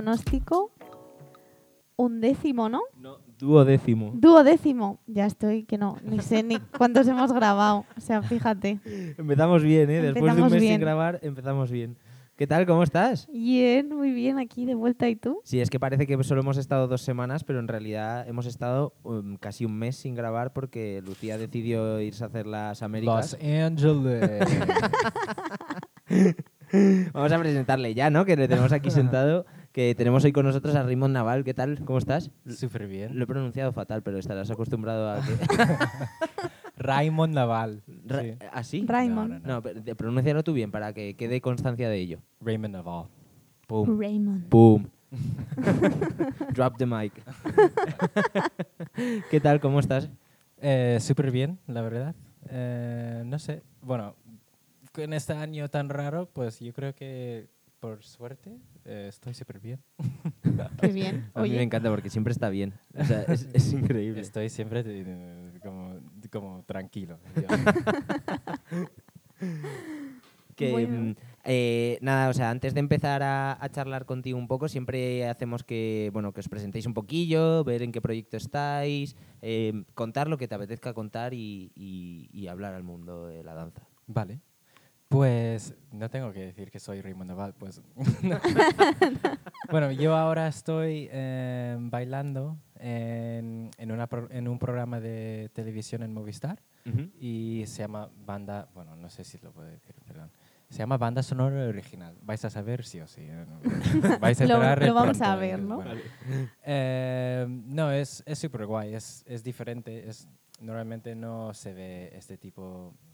pronóstico, un décimo, ¿no? No, duodécimo. Duodécimo. Ya estoy, que no, ni sé ni cuántos hemos grabado. O sea, fíjate. Empezamos bien, ¿eh? Después de un mes bien. sin grabar, empezamos bien. ¿Qué tal? ¿Cómo estás? Bien, muy bien, aquí de vuelta. ¿Y tú? Sí, es que parece que solo hemos estado dos semanas, pero en realidad hemos estado um, casi un mes sin grabar porque Lucía decidió irse a hacer las Américas. Los Ángeles. Vamos a presentarle ya, ¿no? Que le tenemos aquí sentado, que tenemos hoy con nosotros a Raymond Naval. ¿Qué tal? ¿Cómo estás? Súper bien. Lo he pronunciado fatal, pero estarás acostumbrado a que... Raymond Naval. Ra- Sí. ¿Así? Raymond. No, no, no. No, pero pronúncialo tú bien para que quede constancia de ello. Raymond Naval. Pum, Raymond. pum. Drop the mic. ¿Qué tal? ¿Cómo estás? Eh, Súper bien, la verdad. Eh, no sé. Bueno, con este año tan raro, pues yo creo que por suerte eh, estoy súper bien. Qué bien. A mí me encanta porque siempre está bien. O sea, es, es increíble. Estoy siempre eh, como, como tranquilo. Que, Bueno. mm, eh, nada, o sea, antes de empezar a, a charlar contigo un poco, siempre hacemos que, bueno, que os presentéis un poquillo, ver en qué proyecto estáis, eh, contar lo que te apetezca contar y, y- y hablar al mundo de la danza. Vale. Pues no tengo que decir que soy Raymond Naval, pues. bueno, yo ahora estoy eh, bailando en, en, una pro- en un programa de televisión en Movistar y se llama Banda, bueno, no sé si lo puedo decir, perdón. Se llama Banda Sonora Original. Vais a saber sí o sí. ¿eh? Vais a Lo- lo vamos pronto, a ver, eh, ¿no? bueno. Eh, no, es es súper guay, es, es diferente. Es, normalmente no se ve este tipo de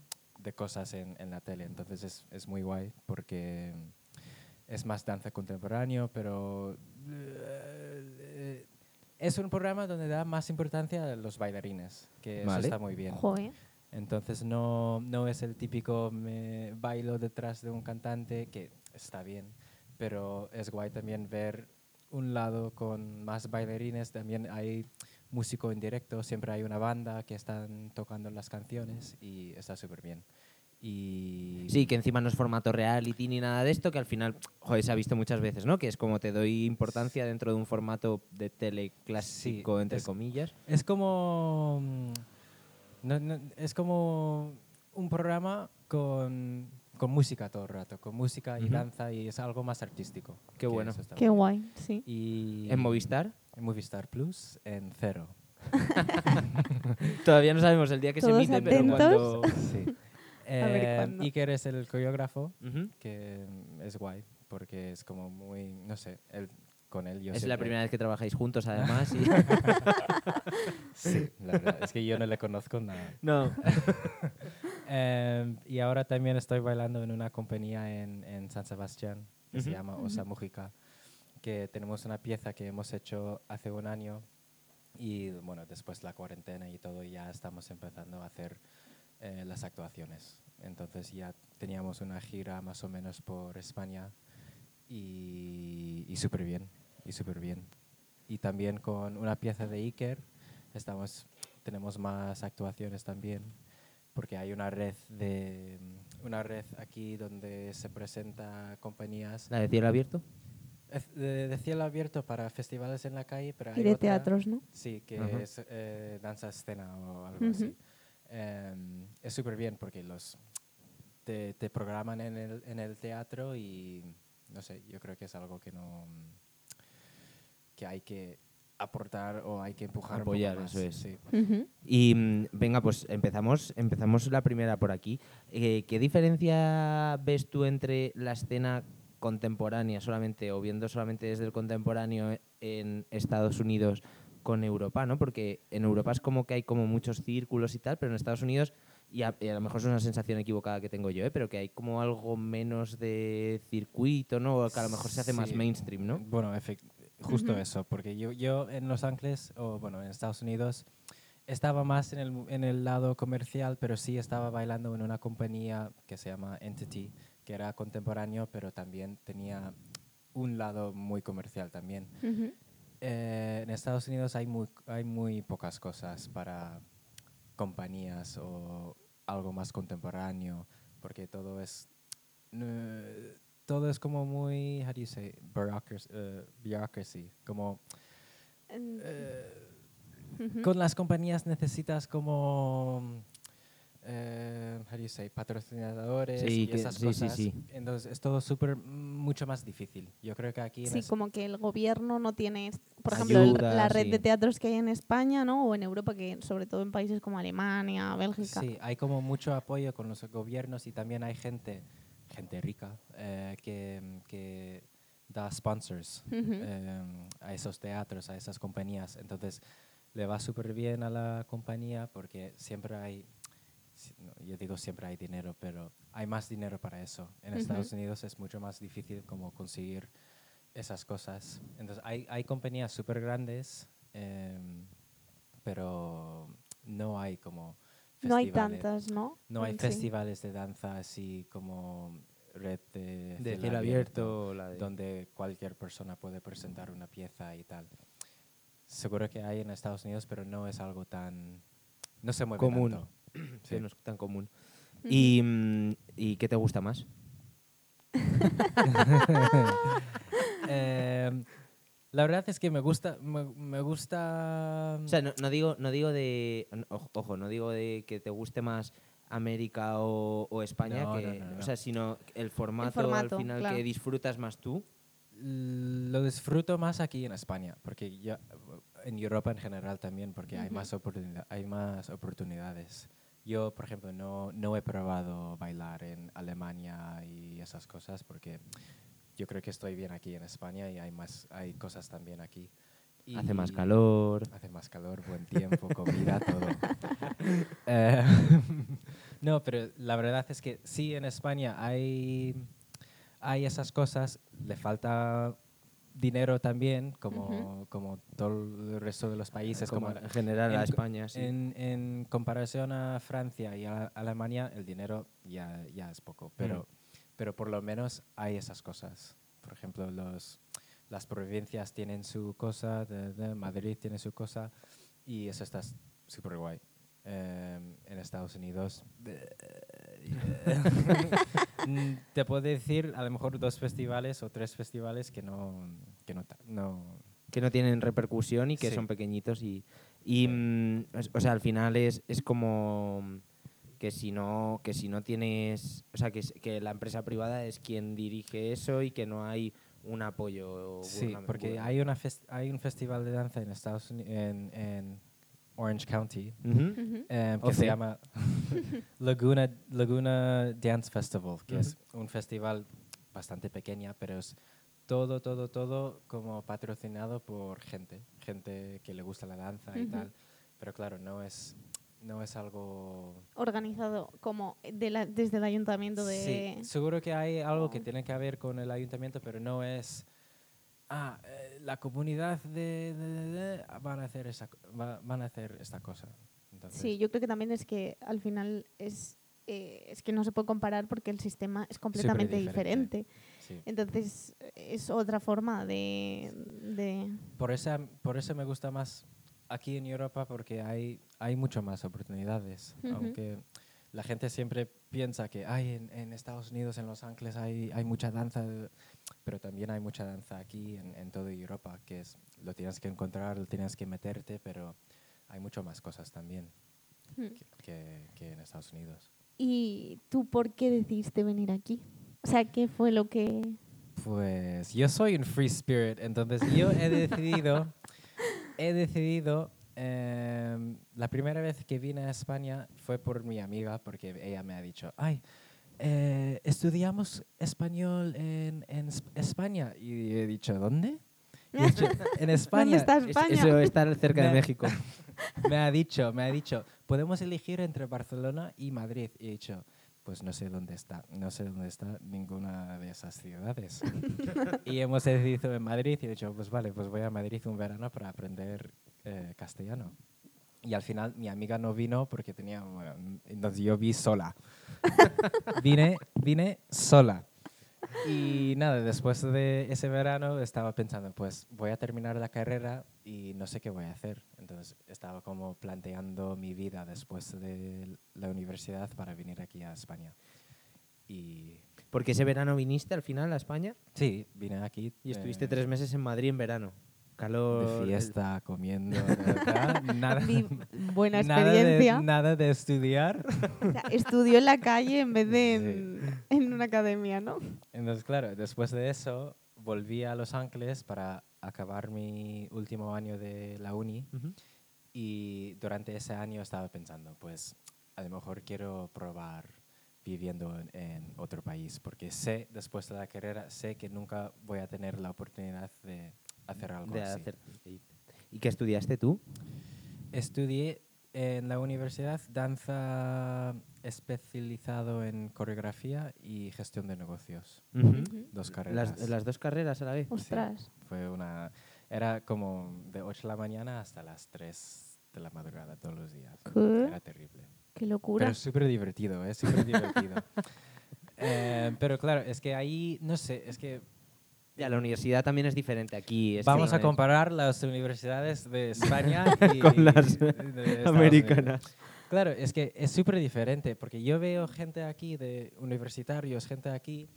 cosas en, en la tele, entonces es, es muy guay porque es más danza contemporáneo, pero eh, es un programa donde da más importancia a los bailarines, que eso Vale. está muy bien. joder. Entonces no, no es el típico me bailo detrás de un cantante, que está bien, pero es guay también ver un lado con más bailarines, también hay músico en directo, siempre hay una banda que están tocando las canciones y está súper bien. Y Sí, que encima no es formato reality ni nada de esto, que al final, joder, se ha visto muchas veces, ¿no? Que es como te doy importancia dentro de un formato de tele clásico, Sí, entre es- comillas. Es como. mm, no- no, es como un programa con, con música todo el rato, con música y danza y es algo más artístico. Qué bueno. Qué guay, sí. Y ¿En Movistar? En Movistar Plus, en cero. Todavía no sabemos el día que se Todos emite, pero cuando... Sí. Eh. Iker es el coreógrafo, que es guay, porque es como muy. No sé, él, con él yo Es la primera vez que trabajáis juntos, además. y- Sí, la verdad. es que yo no le conozco nada. no. Em, y ahora también estoy bailando en una compañía en, en San Sebastián que se llama Osa Mújica, que tenemos una pieza que hemos hecho hace un año y bueno, después la cuarentena y todo ya estamos empezando a hacer eh, las actuaciones. Entonces ya teníamos una gira más o menos por España y, y súper bien, y súper bien. Y también con una pieza de Iker estamos, tenemos más actuaciones también porque hay una red de una red aquí donde se presenta compañías ¿La de cielo abierto? De, de cielo abierto para festivales en la calle, pero Y hay de otra- teatros, ¿no? Sí, que Ajá. es eh, danza escena o algo Ujú. así. Em, es súper bien porque los te, te programan en el, en el teatro y no sé, yo creo que es algo que no que hay que aportar o hay que empujar un poco Apoyar, más, eso es. sí. Ujú. Y mm, venga, pues empezamos, empezamos la primera por aquí. Eh, ¿Qué diferencia ves tú entre la escena contemporánea solamente o viendo solamente desde el contemporáneo en Estados Unidos con Europa, ¿no? Porque en Europa es como que hay como muchos círculos y tal, pero en Estados Unidos, y a, y a lo mejor es una sensación equivocada que tengo yo, ¿eh? pero que hay como algo menos de circuito, ¿no? O que a lo mejor se hace más mainstream, ¿no? Bueno, justo eso, porque yo, yo en Los Ángeles, o bueno, en Estados Unidos, estaba más en el, en el lado comercial, pero sí estaba bailando en una compañía que se llama Entity, que era contemporáneo, pero también tenía un lado muy comercial también. Eh, en Estados Unidos hay muy, hay muy pocas cosas para compañías o algo más contemporáneo, porque todo es... eh, todo es como muy, how do you say, bureaucracy, eh, bureaucracy, como con las compañías necesitas como, eh, how do you say, patrocinadores Sí, y que- esas sí, sí, cosas. sí. Entonces es todo súper, mucho más difícil. Yo creo que aquí Sí, como que el gobierno no tiene, por ejemplo, el- la red sí. de teatros que hay en España, ¿no? O en Europa, que sobre todo en países como Alemania, Bélgica. Sí, hay como mucho apoyo con los gobiernos y también hay gente, gente rica, eh, que, que da sponsors eh, a esos teatros, a esas compañías. Entonces, le va súper bien a la compañía porque siempre hay, yo digo siempre hay dinero, pero hay más dinero para eso. En. Estados Unidos es mucho más difícil como conseguir esas cosas. Entonces, hay, hay compañías súper grandes, em, pero no hay como no hay tantas, ¿no? No hay sí. festivales de danza así como red de, De cielo abierto, la de- donde cualquier persona puede presentar una pieza y tal. Seguro que hay en Estados Unidos, pero no es algo tan... No se mueve Común. tanto. Sí, no es tan común. ¿Y, mm, ¿Y qué te gusta más? Eh, la verdad es que me gusta... Me, me gusta... O sea, no, no digo, no digo de. ojo, Ojo, no digo de que te guste más América o, o España, No, que, no, no, o sea, sino el formato, formato, al final claro. que disfrutas más tú. lo disfruto más aquí en España, porque ya en Europa en general también, porque hay, más oportunidad- hay más oportunidades. Yo, por ejemplo, no, no he probado bailar en Alemania y esas cosas, porque yo creo que estoy bien aquí en España y hay, más, hay cosas también aquí. Hace más calor. Hace más calor, buen tiempo, comida, todo. Eh, no, pero la verdad es que sí, en España hay, hay esas cosas, le falta dinero también, como, como todo el resto de los países. como Como, en general a España, sí. en, en comparación a Francia y a Alemania, el dinero ya, ya es poco, pero, pero por lo menos hay esas cosas. Por ejemplo, los, las provincias tienen su cosa, de- de Madrid tiene su cosa, y eso está súper guay. Eh, en Estados Unidos, Mm, te puedo decir a lo mejor dos festivales o tres festivales que no, que no, no que no tienen repercusión y que Sí. son pequeñitos y, y Sí. mm, es- o sea al final es, es como que si no que si no tienes o sea que, que la empresa privada es quien dirige eso y que no hay un apoyo Sí, porque hay, una hay un festival de danza en Estados Unidos, en, en Orange County, Ujú. Ujú. eh, que OC. se llama Laguna, Laguna Dance Festival, que es un festival bastante pequeña, pero es todo, todo, todo como patrocinado por gente, gente que le gusta la danza y tal. Pero claro, no es, no es algo... Organizado como de la- desde el ayuntamiento de... Sí, seguro que hay algo que Wow. tiene que ver con el ayuntamiento, pero no es. Ah, eh, la comunidad de, de- de- de van a hacer esa, va- van a hacer esta cosa. Entonces, Sí, yo creo que también es que al final es, eh, es que no se puede comparar porque el sistema es completamente diferente. diferente. sí. Entonces es otra forma de... de Por eso, por eso me gusta más aquí en Europa porque hay, hay mucho más oportunidades. Ujú. Aunque la gente siempre piensa que en, en Estados Unidos, en Los Ángeles, hay, hay mucha danza, pero también hay mucha danza aquí en, en toda Europa, que es lo tienes que encontrar, lo tienes que meterte, pero hay mucho más cosas también Hmm. que, que- que en Estados Unidos. ¿Y tú por qué decidiste venir aquí? O sea, ¿qué fue lo que...? Pues yo soy un free spirit, entonces yo he decidido, he decidido, em, la primera vez que vine a España fue por mi amiga, porque ella me ha dicho, ay, eh, estudiamos español en, en Es- España. Y he dicho, ¿dónde? Y he dicho, en España. ¿Dónde está Es- España? eso está cerca de México Me ha dicho, me ha dicho, podemos elegir entre Barcelona y Madrid. Y he dicho, pues no sé dónde está, no sé dónde está ninguna de esas ciudades. y hemos decidido en Madrid y he dicho, pues vale, pues voy a Madrid un verano para aprender eh, castellano. Y al final mi amiga no vino porque tenía, bueno, entonces yo vi sola. vine, vine sola. Y nada, después de ese verano estaba pensando, pues voy a terminar la carrera y no sé qué voy a hacer. Entonces estaba como planteando mi vida después de la universidad para venir aquí a España. Y Porque ese verano viniste al final a España Sí, vine aquí. y estuviste eh, tres meses en Madrid en verano. Calor. De fiesta, comiendo, de verdad, nada, buena nada de, experiencia. nada de estudiar. O sea, estudió en la calle en vez de en, en una academia, ¿no? Entonces, claro, después de eso volví a Los Ángeles para acabar mi último año de la uni Ujú. y durante ese año estaba pensando, pues a lo mejor quiero probar viviendo en, en otro país, porque sé, después de la carrera, sé que nunca voy a tener la oportunidad de hacer algo de así. hacer- ¿Y qué estudiaste tú? Estudié en la universidad danza especializado en coreografía y gestión de negocios. Dos carreras. Las, las dos carreras a la vez. Ostras. Fue una... Era como de 8 de la mañana hasta las 3 de la madrugada todos los días. ¿Qué? Era terrible. Qué locura. Pero súper divertido, es súper divertido. Eh, pero claro, es que ahí, no sé, es que Ya, la universidad también es diferente aquí. es vamos a comparar las universidades de España y Con las americanas. Claro, es que es súper diferente, porque yo veo gente aquí, de universitarios, gente aquí,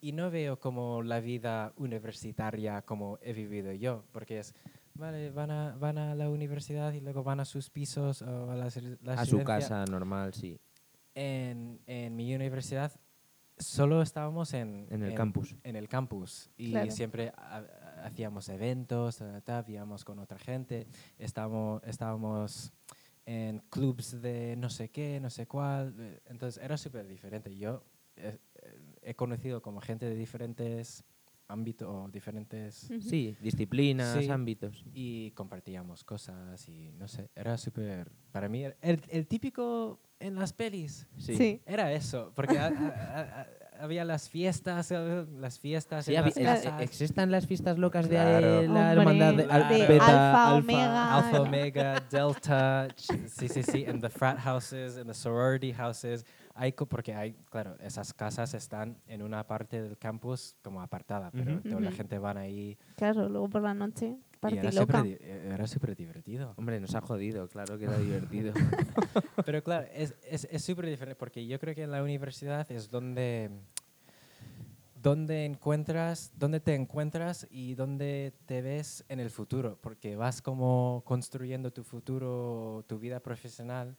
y no veo como la vida universitaria como he vivido yo, porque es, vale, van a, van a la universidad y luego van a sus pisos o a la, la A su casa normal, sí. En, en mi universidad solo estábamos en, En el campus. En el campus. Y Claro. siempre ha- hacíamos eventos, ta, ta, ta, víamos con otra gente, estábamos, estábamos en clubs de no sé qué, no sé cuál. eh, Entonces era súper diferente. Yo eh, eh, he conocido como gente de diferentes ámbitos o diferentes... Sí, disciplinas, Sí. ámbitos. Y compartíamos cosas y no sé, era súper... Para mí, el típico en las pelis. Sí. Sí. Era eso, porque ha- ha- ha- había las fiestas, eh, las fiestas Sí, en las eh, casas. ¿Existen las fiestas locas Claro. de la Hombre, hermandad de, al- de beta, alfa, alfa? omega. Alpha, Omega, Delta, sí, sí, sí, en the frat houses, en the sorority houses. Hay, co- porque hay, claro, esas casas están en una parte del campus como apartada, pero Ujú. toda la gente van ahí Claro, luego por la noche, party era loca. súper eh, era súper divertido. Hombre, nos ha jodido, claro que era divertido. Pero claro, es es- es súper diferente porque yo creo que en la universidad es donde, donde encuentras, donde te encuentras y donde te ves en el futuro, porque vas como construyendo tu futuro, tu vida profesional.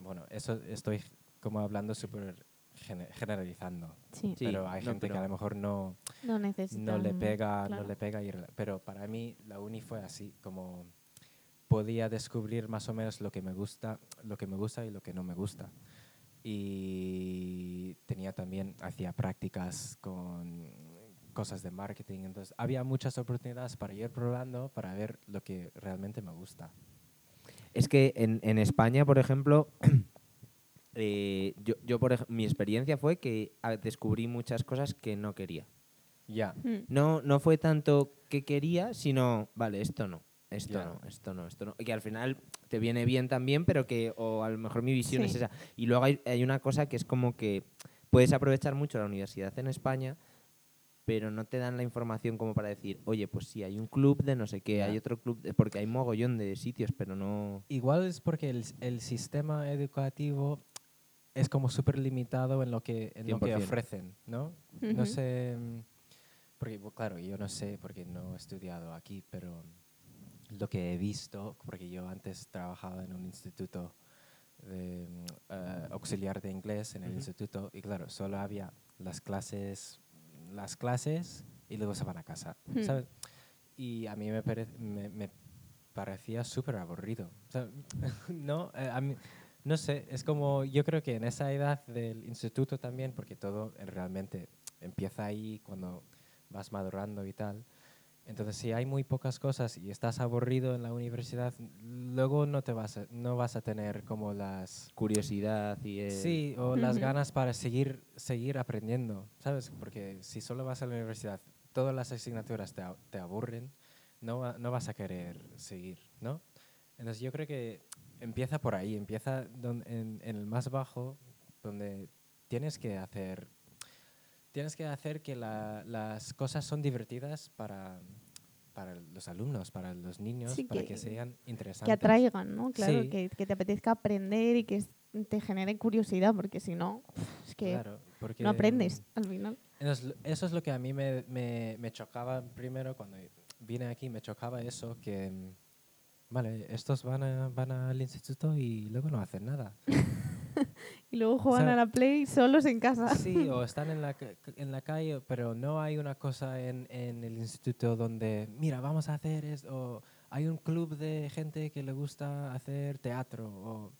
Bueno, eso estoy como hablando súper gene- generalizando, Sí, pero hay no, gente que a lo mejor no, no no le pega, claro. no le pega ir, pero para mí la uni fue así, como podía descubrir más o menos lo que me gusta, lo que me gusta y lo que no me gusta. Y tenía también hacía prácticas con cosas de marketing, entonces había muchas oportunidades para ir probando para ver lo que realmente me gusta. Es que en, en España, por ejemplo, eh, yo, yo por ej- mi experiencia fue que ah, descubrí muchas cosas que no quería. Ya. Mm. No, no fue tanto que quería, sino, vale, esto no, esto no, esto no, esto no. Y que al final te viene bien también, pero que, o a lo mejor mi visión es esa. Y luego hay, hay una cosa que es como que puedes aprovechar mucho la universidad en España, pero no te dan la información como para decir, oye, pues sí, hay un club de no sé qué, hay otro club, de-", porque hay mogollón de sitios, pero no... Igual es porque el, el sistema educativo es como súper limitado en lo que, en lo que 100%. ofrecen, ¿no? No sé, mm, porque claro, yo no sé porque no he estudiado aquí, pero lo que he visto, porque yo antes trabajaba en un instituto de, mm, eh, auxiliar de inglés en el instituto y claro, solo había las clases, las clases y luego se van a casa. ¿sabes? Y a mí me, pare- me, me parecía súper aburrido. O sea, no, eh, a mí- no sé, es como, yo creo que en esa edad del instituto también, porque todo realmente empieza ahí cuando vas madurando y tal. Entonces, si hay muy pocas cosas y estás aburrido en la universidad, luego no te vas a, no vas a tener como las Curiosidad y... el- Sí, o las ganas para seguir, seguir aprendiendo, ¿sabes? Porque si solo vas a la universidad, todas las asignaturas te, te aburren, no, no vas a querer seguir, ¿no? Entonces yo creo que empieza por ahí, empieza don- en, en el más bajo, donde tienes que hacer, tienes que hacer que la- las cosas son divertidas para, para los alumnos, para los niños, Sí, para que- que, sean interesantes. que atraigan, ¿no? Claro, Sí. que, que te apetezca aprender y que te genere curiosidad, porque si no, es que Claro, no aprendes al final. Eso es lo que a mí me, me, me chocaba primero cuando vine aquí, me chocaba eso, que, vale, estos van, a- van al instituto y luego no hacen nada. Y luego juegan sea, a la Play solos en casa. Sí, o están en la, en la calle, pero no hay una cosa en, en el instituto donde, mira, vamos a hacer esto, o hay un club de gente que le gusta hacer teatro, o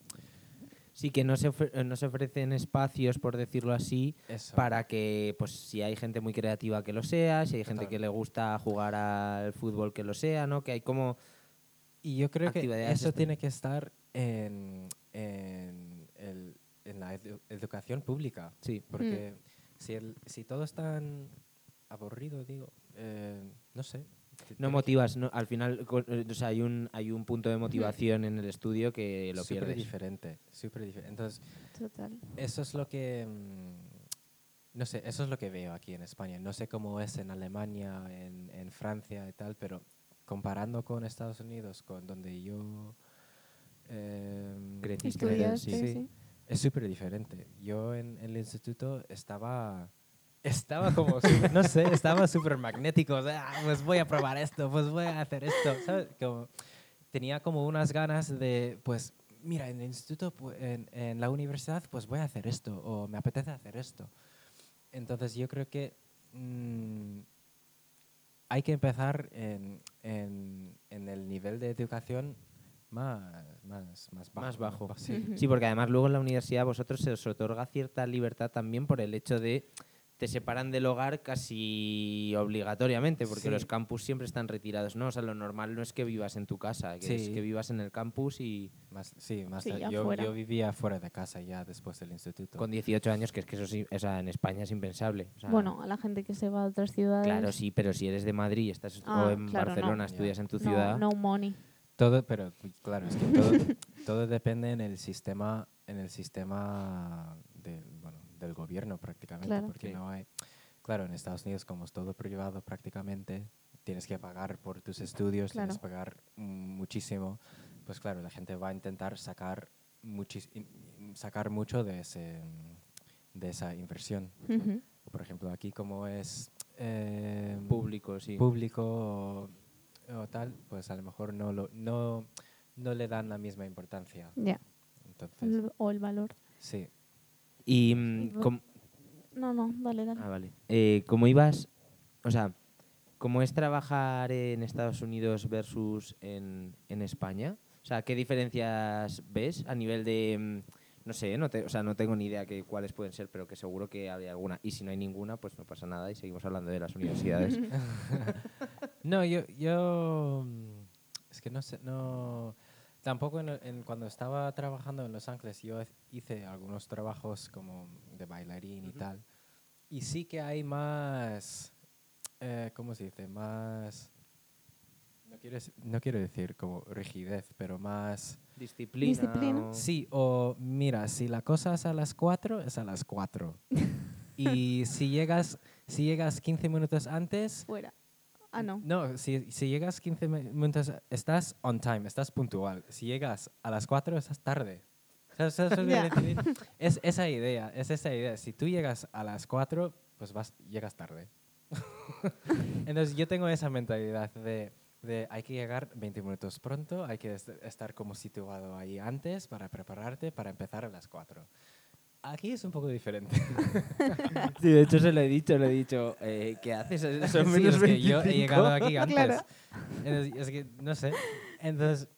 Sí, que no se, ofre- eh, no se ofrecen espacios, por decirlo así, eso. para que, pues, si hay gente muy creativa que lo sea, si hay gente Total. que le gusta jugar al fútbol que lo sea, ¿no? Que hay como... Y yo creo que eso tiene que estar en, en, el- en la edu- educación pública. Sí. Porque si, el- si todo es tan aburrido, digo, eh, no sé. No motivas, no, al final, eh, o sea, hay un, hay un punto de motivación en el estudio que lo pierdes. diferente, súper diferente. Entonces, Total. eso es lo que, mm, no sé, eso es lo que veo aquí en España. No sé cómo es en Alemania, en, en Francia y tal, pero comparando con Estados Unidos, con donde yo... Creciste, Estudiaste, sí. sí. Es súper diferente. Yo en, el instituto estaba... Estaba como, súper- no sé, estaba súper magnético. o sea, "Ah, pues voy a probar esto, pues voy a hacer esto. ¿sabes? Como, tenía como unas ganas de, pues, mira, en el instituto, en, en la universidad, pues voy a hacer esto, o me apetece hacer esto. Entonces yo creo que mm, hay que empezar en, en, en el nivel de educación más, más, más bajo. Más bajo. Sí. Sí, porque además luego en la universidad a vosotros se os otorga cierta libertad también por el hecho de te separan del hogar casi obligatoriamente, porque Sí. los campus siempre están retirados, ¿no? O sea, lo normal no es que vivas en tu casa, que es que vivas en el campus y Más, sí, más Sí, yo, fuera. yo vivía fuera de casa ya después del instituto. con 18 años, que es que eso sí, o sea, en España es impensable. o sea, Bueno, a la gente que se va a otras ciudades. Claro, sí, pero si eres de Madrid estás, Ah, o en claro, no. Barcelona estudias en tu no, ciudad, no money. Todo, pero claro, es que todo, todo depende en el sistema, en el sistema de, del gobierno prácticamente, Claro. porque Sí. no hay, claro, en Estados Unidos como es todo privado prácticamente, tienes que pagar por tus estudios, Claro. tienes que pagar muchísimo, pues claro, la gente va a intentar sacar muchis, sacar mucho de ese, de esa inversión. Por ejemplo, aquí como es eh, público, sí. público o, o tal, pues a lo mejor no, lo, no, no le dan la misma importancia. Ya. Entonces, El- o el valor. sí. Y, mm, com- No, no, dale, dale. Ah, vale. Eh, ¿Cómo ibas? O sea, ¿cómo es trabajar en Estados Unidos versus en, en España? O sea, ¿qué diferencias ves a nivel de... mm, No sé, no te- o sea, no tengo ni idea que cuáles pueden ser, pero que seguro que habría alguna. Y si no hay ninguna, pues no pasa nada y seguimos hablando de las universidades. No, yo, yo mm, es que no sé, no, tampoco en, en- cuando estaba trabajando en Los Ángeles yo hice algunos trabajos como de bailarín y tal, y sí que hay más, eh, ¿cómo se dice? Más, no quiero, no quiero decir como rigidez, pero más... Disciplina. Disciplina. Sí, o mira, si la cosa es a las 4, es a las 4. y si llegas, si llegas 15 minutos antes... Fuera. Ah, no. No, si, si llegas 15 mi- minutos, estás on time, estás puntual. Si llegas a las 4, estás tarde. Es esa idea, es esa idea. Si tú llegas a las 4, pues vas, llegas tarde. Entonces yo tengo esa mentalidad de, de hay que llegar 20 minutos pronto, hay que est- estar como situado ahí antes para prepararte para empezar a las 4. Aquí es un poco diferente. Sí, de hecho se lo he dicho, le he dicho, eh, ¿qué haces? Son Sí, menos es que yo he 25. llegado aquí antes. Claro. Entonces, es que, no sé. Entonces,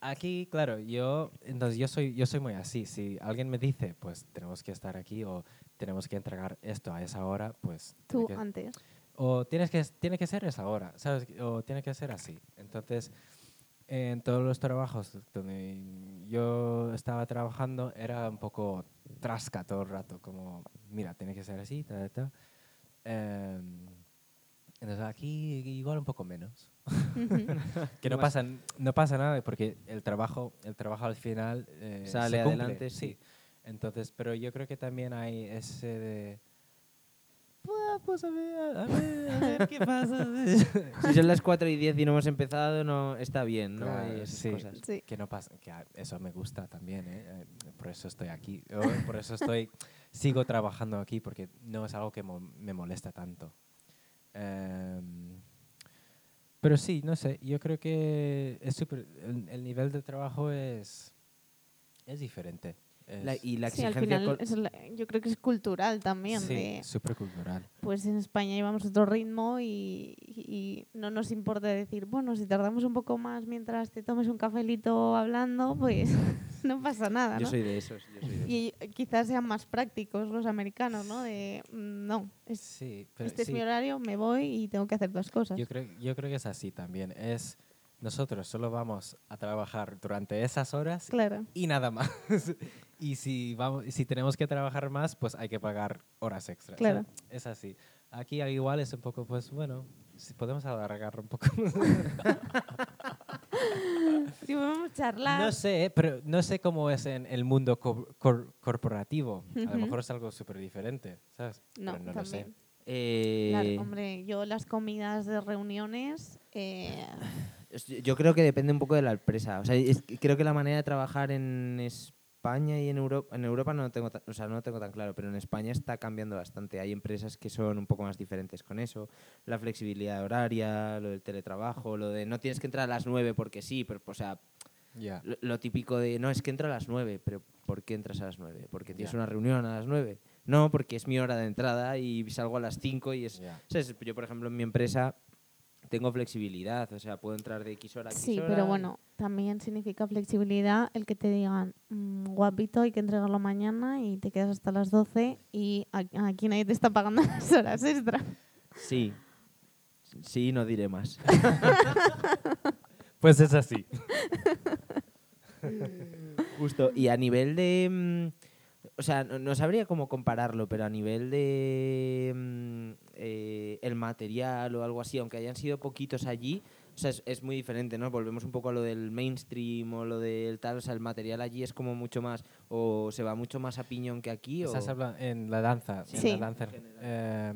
aquí, claro, yo, entonces yo soy, yo soy muy así. Si alguien me dice, pues tenemos que estar aquí o tenemos que entregar esto a esa hora, pues... Tú que- antes. o tienes que, tiene que ser esa hora, ¿sabes? O tiene que ser así. Entonces, en todos los trabajos donde yo estaba trabajando era un poco trasca todo el rato, como, mira, tiene que ser así, ta, ta, ta. Em, entonces aquí igual un poco menos. que no pasa, no pasa nada porque el trabajo, el trabajo al final eh, Sale se adelante, sí. sí. Entonces, pero yo creo que también hay ese de, "Buah, pues a ver, a ver, a ver qué pasa. Si son las 4 y 10 y no hemos empezado, no está bien, ¿no? Claro, esas sí. cosas. Sí. que no pasa, que eso me gusta también, ¿eh? Eh, por eso estoy aquí, por eso estoy, sigo trabajando aquí porque no es algo que mo- me molesta tanto. Em, pero sí, no sé, yo creo que es súper- el, el nivel de trabajo es, es diferente. La- Es- y la Sí, al exigencia final es la- yo creo que es cultural también. sí, súper cultural. pues en España llevamos otro ritmo y, y no nos importa decir, bueno, si tardamos un poco más mientras te tomes un cafelito hablando, pues no pasa nada, Yo ¿no? soy de esos. Yo soy de esos. Y quizás sean más prácticos los americanos, ¿no? De, mm, no, es- Sí, pero este es sí, mi horario, me voy y tengo que hacer dos cosas. Yo creo, yo creo que es así también. Es nosotros solo vamos a trabajar durante esas horas Claro. y nada más. y si vamos, si tenemos que trabajar más, pues hay que pagar horas extras. Claro. Es así. Aquí al igual es un poco, pues bueno, si podemos alargar un poco. Si podemos charlar. no sé, pero no sé cómo es en el mundo co- cor- corporativo. A lo mejor es algo súper diferente, ¿sabes? No, pero no lo sé. también. Eh, Claro, hombre, yo las comidas de reuniones, eh, es- Yo creo que depende un poco de la empresa. O sea, es creo que la manera de trabajar en España y en Europa, en Europa no tengo, ta- o sea, no tengo tan claro, pero en España está cambiando bastante. Hay empresas que son un poco más diferentes con eso. La flexibilidad horaria, lo del teletrabajo, lo de no tienes que entrar a las 9 porque sí, pero, o sea, lo, lo típico de no es que entro a las 9, pero ¿por qué entras a las 9? Porque tienes una reunión a las 9. No, porque es mi hora de entrada y salgo a las 5 y es. Yo, por ejemplo, en mi empresa tengo flexibilidad, o sea, puedo entrar de X hora a X sí, hora. pero bueno, también significa flexibilidad el que te digan, "Mm, guapito, hay que entregarlo mañana y te quedas hasta las 12 y a- aquí nadie te está pagando las horas extra. Sí. Sí, no diré más. Pues es así. Justo. Y a nivel de... mm, o sea, no, no sabría cómo compararlo, pero a nivel de mm, eh, el material o algo así, aunque hayan sido poquitos allí, o sea, es, es muy diferente, ¿no? Volvemos un poco a lo del mainstream o lo del tal, o sea, el material allí es como mucho más, o se va mucho más a piñón que aquí, o... Estás hablando en la danza. en Sí. la danza, eh,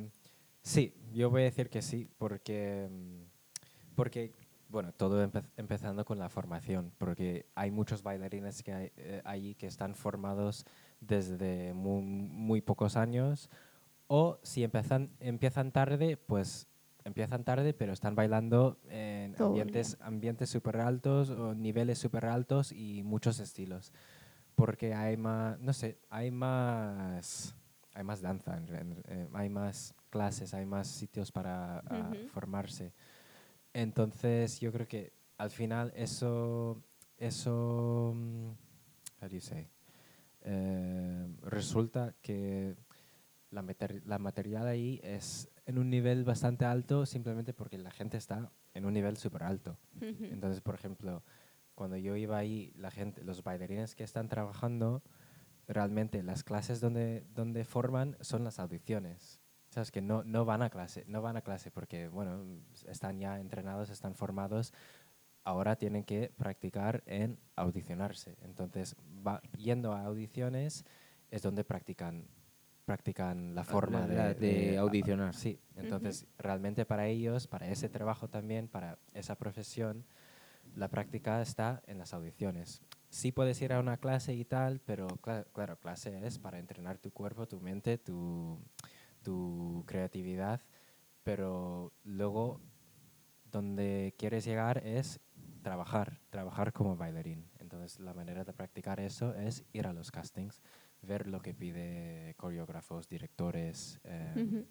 sí, yo voy a decir que sí, porque, mm, porque bueno, todo empe- empezando con la formación, porque hay muchos bailarines que hay, eh, allí que están formados desde muy, muy pocos años, o si empiezan, empiezan tarde, pues empiezan tarde, pero están bailando en Todo ambientes, ambientes súper altos o niveles súper altos y muchos estilos porque hay más, no sé, hay más, hay más danza, en eh, hay más clases, hay más sitios para ah, Ujú. formarse. Entonces yo creo que al final eso, eso, mm, how do you say? Eh, resulta que la, mater- la material ahí es en un nivel bastante alto simplemente porque la gente está en un nivel súper alto. Entonces, por ejemplo, cuando yo iba ahí, la gente, los bailarines que están trabajando, realmente las clases donde, donde forman son las audiciones. Sabes que no, no van a clase, no van a clase porque, bueno, están ya entrenados, están formados, ahora tienen que practicar en audicionarse. Entonces, va, yendo a audiciones es donde practican practican la forma la- de, de audicionar. Sí, entonces realmente para ellos, para ese trabajo también, para esa profesión, la práctica está en las audiciones. Sí puedes ir a una clase y tal, pero cla- claro, clase es para entrenar tu cuerpo, tu mente, tu, tu creatividad, pero luego donde quieres llegar es trabajar, trabajar como bailarín. Entonces la manera de practicar eso es ir a los castings, ver lo que pide coreógrafos, directores eh, Ujú.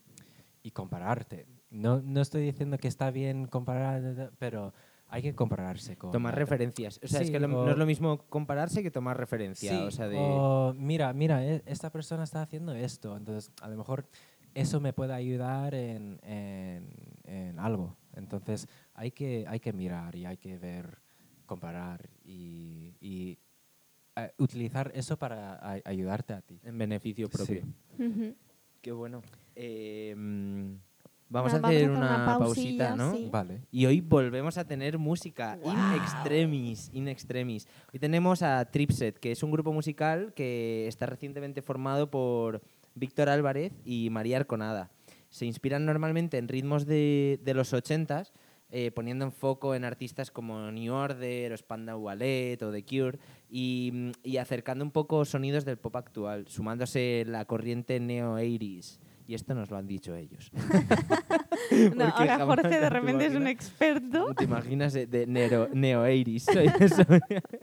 y compararte. No, no estoy diciendo que está bien comparar, pero hay que compararse con... Tomar la- referencias. O sea, es Sí, que lo- no o- es lo mismo compararse que tomar referencia. Sí, o sea, de... o mira, mira, e- esta persona está haciendo esto, entonces a lo mejor eso me puede ayudar en, en- en algo. Entonces hay que, hay que mirar y hay que ver, comparar y, y, eh, utilizar eso para a- ayudarte a ti. En beneficio propio. Sí. Qué bueno. Eh, mm, vamos Nada, a hacer vamos a hacer una, una pausita, ¿no? sí. Vale. Y hoy volvemos a tener música in extremis, in extremis. Hoy tenemos a Tripset, que es un grupo musical que está recientemente formado por Víctor Álvarez y María Arconada. se inspiran normalmente en ritmos de, de los 80s, eh, poniendo en foco en artistas como New Order o Spandau Ballet o The Cure y, y acercando un poco sonidos del pop actual, sumándose la corriente neo-80s. Y esto nos lo han dicho ellos. No, ahora Jorge de te repente es un experto. ¿Te imaginas de, de neo, neo-80s? Soy, soy,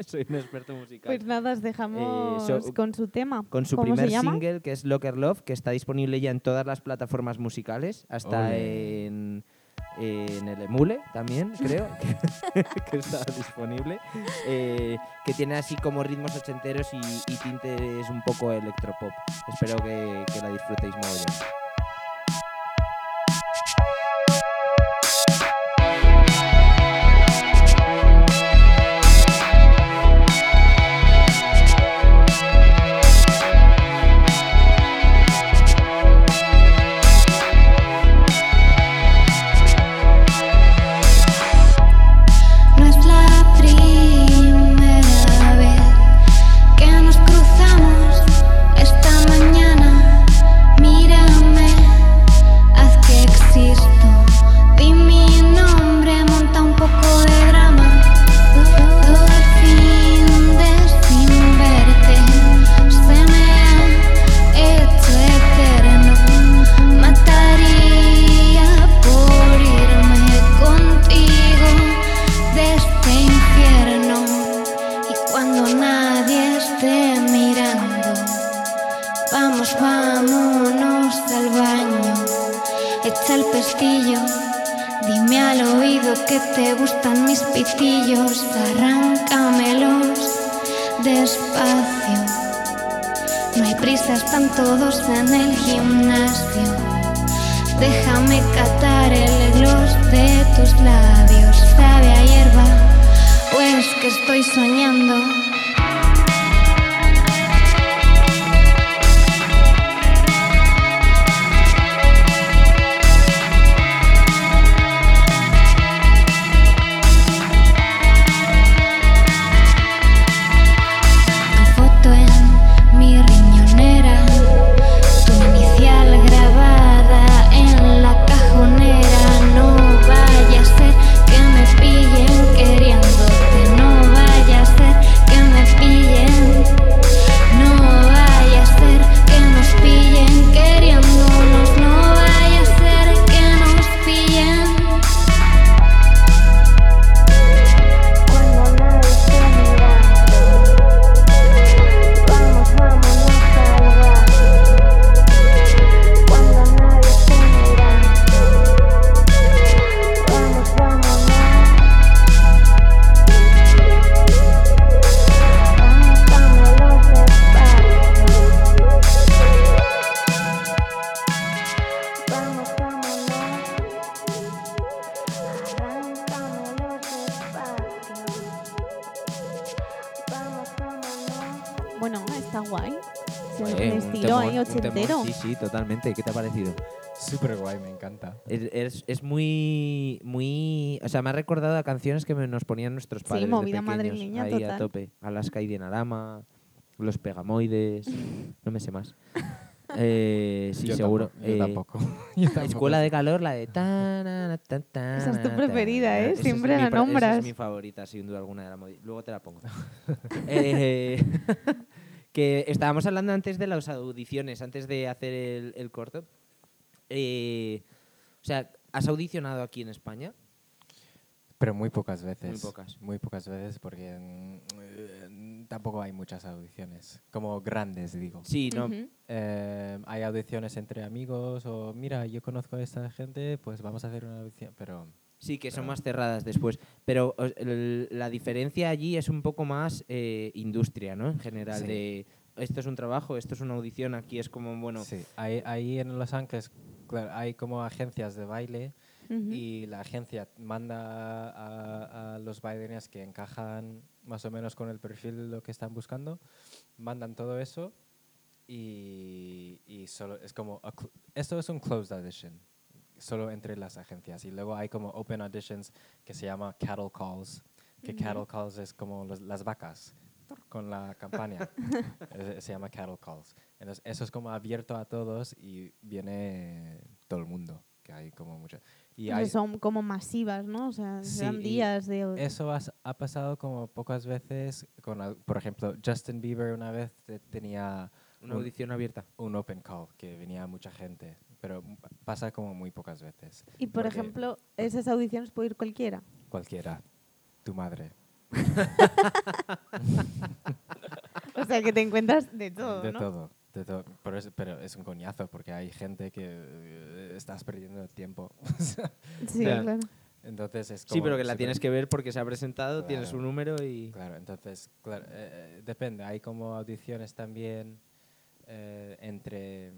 soy un experto musical. Pues nada, os dejamos so- con su tema. con su ¿Cómo primer se llama? single, que es Locker Love, que está disponible ya en todas las plataformas musicales, hasta en, en el Emule también, creo, que, está disponible, eh, que tiene así como ritmos ochenteros y, y tintes un poco electropop. Espero que, la disfrutéis mogollón. No Sí, sí, totalmente. ¿Qué te ha parecido? Súper guay, me encanta. Es, es- es muy, muy... O sea, me ha recordado a canciones que me- nos ponían nuestros Sí, padres de movida pequeños, madrileña ahí a total. tope. Alaska y Dinarama, Los Pegamoides, no me sé más. Eh, sí, Yo seguro. tampoco, yo Eh, tampoco. Yo tampoco Escuela de calor, la de... tanana, tan, Esa es tu preferida, ¿eh? Esa es Siempre mi la Esa nombras. es mi favorita, sin duda alguna de la Luego te la pongo. Eh, que estábamos hablando antes de las audiciones, antes de hacer el, el corto. Eh, o sea, ¿has audicionado aquí en España? Pero muy pocas veces. pocas. Muy pocas veces porque mm, eh, tampoco hay muchas audiciones. Como grandes, digo. Sí, no. Eh, hay audiciones entre amigos o mira, yo conozco a esta gente, pues vamos a hacer una audición. Pero Sí, que son más cerradas después. Pero os- el- la diferencia allí es un poco más eh, industria, ¿no? En general, Sí. de esto es un trabajo, esto es una audición, aquí es como, bueno, sí, ahí, ahí en Los Ángeles claro, hay como agencias de baile Ujú. y la agencia manda a, a los bailarines que encajan más o menos con el perfil de lo que están buscando, mandan todo eso y, y solo es como, esto es un closed audition, solo entre las agencias. Y luego hay como open auditions que se llama cattle calls, que cattle calls es como los- las vacas. con la campaña. Es- se llama Cattle Calls. Entonces, eso es como abierto a todos y viene todo el mundo, que hay como mucho. Y hay, son como masivas, ¿no? O sea, Sí, y días de... eso has- ha, pasado como pocas veces, con, por ejemplo, Justin Bieber una vez te- tenía Una un- audición abierta. un open call, que venía mucha gente, pero pasa como muy pocas veces. Y por ejemplo, esas audiciones puede ir cualquiera. Cualquiera, tu madre. O sea, que te encuentras de todo, de ¿no? todo, de todo. Pero es, pero es un coñazo porque hay gente que eh, estás perdiendo el tiempo. Sí, claro. entonces es Sí, como pero que la tienes que ver porque se ha presentado, tiene Claro. su número y... Claro, entonces, claro, eh, eh, depende. Hay como audiciones también eh, entre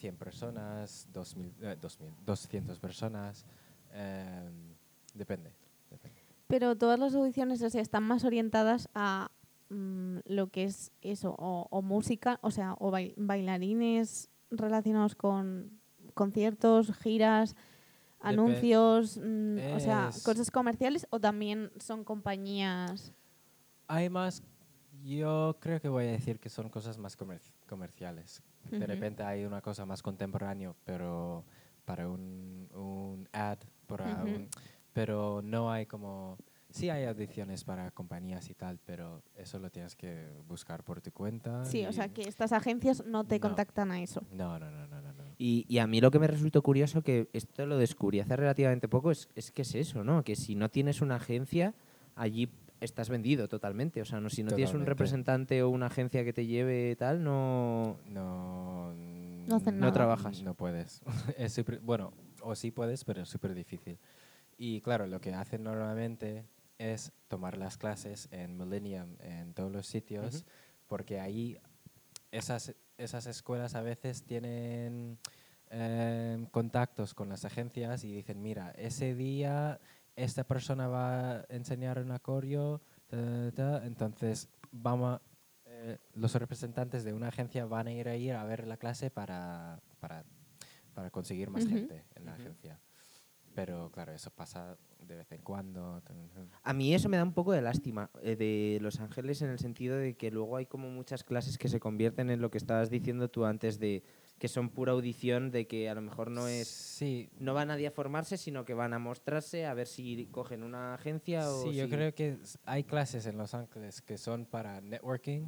100 personas, 2000, eh, 2000, 200 personas. eh, depende. depende. Pero todas las audiciones o sea, están más orientadas a mm, lo que es eso, o, o música, o sea, o bail- bailarines relacionados con conciertos, giras, anuncios, mm, o sea, cosas comerciales, o también son compañías. Hay más, yo creo que voy a decir que son cosas más comer- comerciales. De repente hay una cosa más contemporánea, pero para un, un ad, para Ujú. un- pero no hay como... Sí hay audiciones para compañías y tal, pero eso lo tienes que buscar por tu cuenta. Sí, o sea, que estas agencias no te No. contactan a eso. No, no, no, no, no. no. Y, y a mí lo que me resultó curioso, que esto lo descubrí hace relativamente poco, es, es que es eso, ¿no? Que si no tienes una agencia, allí estás vendido totalmente. O sea, no, si no tienes un representante o una agencia que te lleve tal, no... No, No hacen No nada. trabajas. No puedes. es súper- bueno, o sí puedes, pero es súper difícil. Y claro, lo que hacen normalmente es tomar las clases en Millennium, en todos los sitios, porque ahí esas, esas escuelas a veces tienen em, contactos con las agencias y dicen, mira, ese día esta persona va a enseñar un acorio, ta, ta, ta, entonces vamos a- eh, los representantes de una agencia van a ir ahí a ver la clase para, para, para conseguir más Ujú. gente en la agencia. Pero claro, eso pasa de vez en cuando. A mí eso me da un poco de lástima eh, de Los Ángeles en el sentido de que luego hay como muchas clases que se convierten en lo que estabas diciendo tú antes de que son pura audición, de que a lo mejor no es Sí, no va nadie a formarse, sino que van a mostrarse a ver si cogen una agencia o sí, yo si- creo que hay clases en Los Ángeles que son para networking,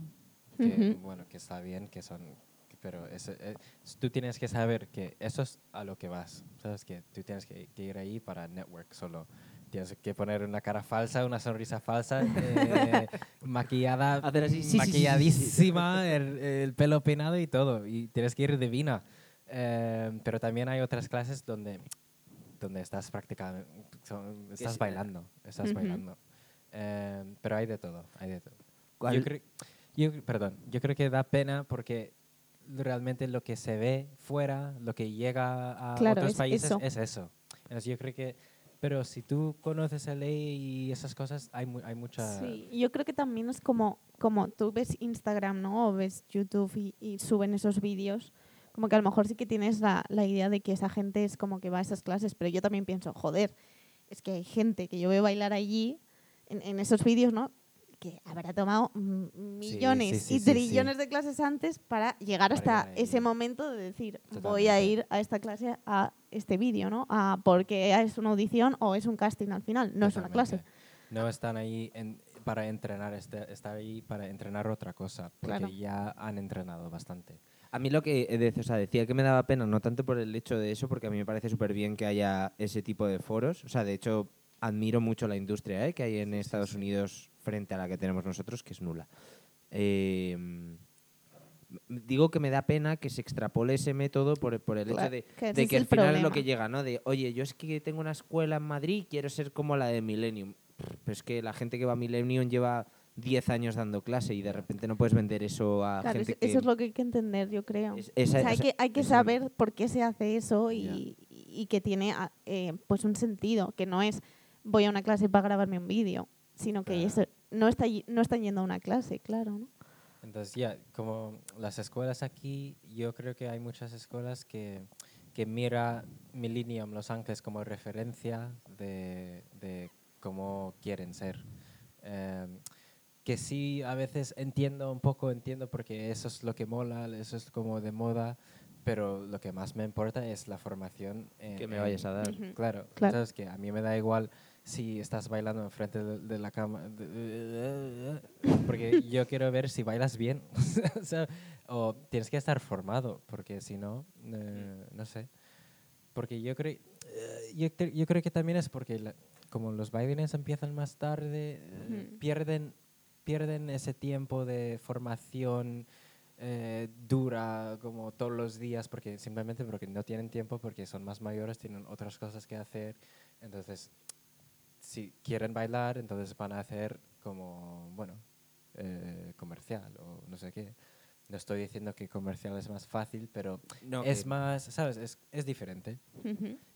que, bueno, que está bien, que son, pero es, eh, tú tienes que saber que eso es a lo que vas, sabes que tú tienes que, que ir ahí para network solo. Tienes que poner una cara falsa, una sonrisa falsa, eh, maquillada, Hacer así, sí, sí, sí, sí, sí. maquilladísima, el, el pelo peinado y todo, y tienes que ir divina. Eh, pero también hay otras clases donde, donde estás practicando, son- estás sí, bailando, estás Ujú. bailando. Eh, pero hay de todo, hay de todo. ¿Cuál- Yo creo, yo, perdón, yo creo que da pena porque realmente lo que se ve fuera, lo que llega a Claro, otros es países eso. es eso. Entonces yo creo que, pero si tú conoces la ley y esas cosas, hay, mu- hay mucha... Sí, yo creo que también es como, como tú ves Instagram, ¿no? O ves YouTube y, y suben esos vídeos. Como que a lo mejor sí que tienes la, la idea de que esa gente es como que va a esas clases, pero yo también pienso, joder, es que hay gente que yo veo bailar allí, en, en esos vídeos, ¿no? Que habrá tomado millones sí, y sí, trillones de clases antes para llegar hasta ese momento de decir, voy a ir a esta clase, a este vídeo, ¿no? A porque es una audición o es un casting al final, no es una clase. No están ahí en- para entrenar, este- están ahí para entrenar otra cosa, porque Claro. ya han entrenado bastante. A mí lo que eh, de- o sea, decía que me daba pena, no tanto por el hecho de eso, porque a mí me parece súper bien que haya ese tipo de foros. O sea, de hecho, admiro mucho la industria ¿eh? que hay en Estados Unidos frente a la que tenemos nosotros, que es nula. Eh, m- digo que me da pena que se extrapole ese método por, por el hecho de que de al final es lo que llega, ¿no? De, oye, yo es que tengo una escuela en Madrid y quiero ser como la de Millennium. Pero es que la gente que va a Millennium lleva 10 años dando clase y de repente no puedes vender eso a Claro, gente es- que... eso es lo que hay que entender, yo creo. Es- O esa- sea, hay que, hay que esa- saber por qué se hace eso y, y que tiene ah, eh, pues un sentido, que no es voy a una clase para grabarme un vídeo, sino que Claro. eso- no, está, no están yendo a una clase, claro. ¿no? Entonces, ya, como las escuelas aquí, yo creo que hay muchas escuelas que, que mira Millennium Los Ángeles como referencia de, de cómo quieren ser. Em, que sí a veces entiendo un poco, entiendo porque eso es lo que mola, eso es como de moda, pero lo que más me importa es la formación. en- Que me en- vayas a dar. Ujú. Claro, Claro. sabes que a mí me da igual si estás bailando enfrente de, de la cama, porque yo quiero ver si bailas bien, o, sea, o tienes que estar formado, porque si no, eh, no sé. Porque yo creo, eh, yo, yo creo que también es porque la- como los bailarines empiezan más tarde, eh, pierden, pierden ese tiempo de formación eh, dura como todos los días porque simplemente porque no tienen tiempo porque son más mayores tienen otras cosas que hacer entonces si quieren bailar entonces van a hacer como bueno eh, comercial o no sé qué no estoy diciendo que comercial es más fácil pero No, es que- más sabes es, es diferente.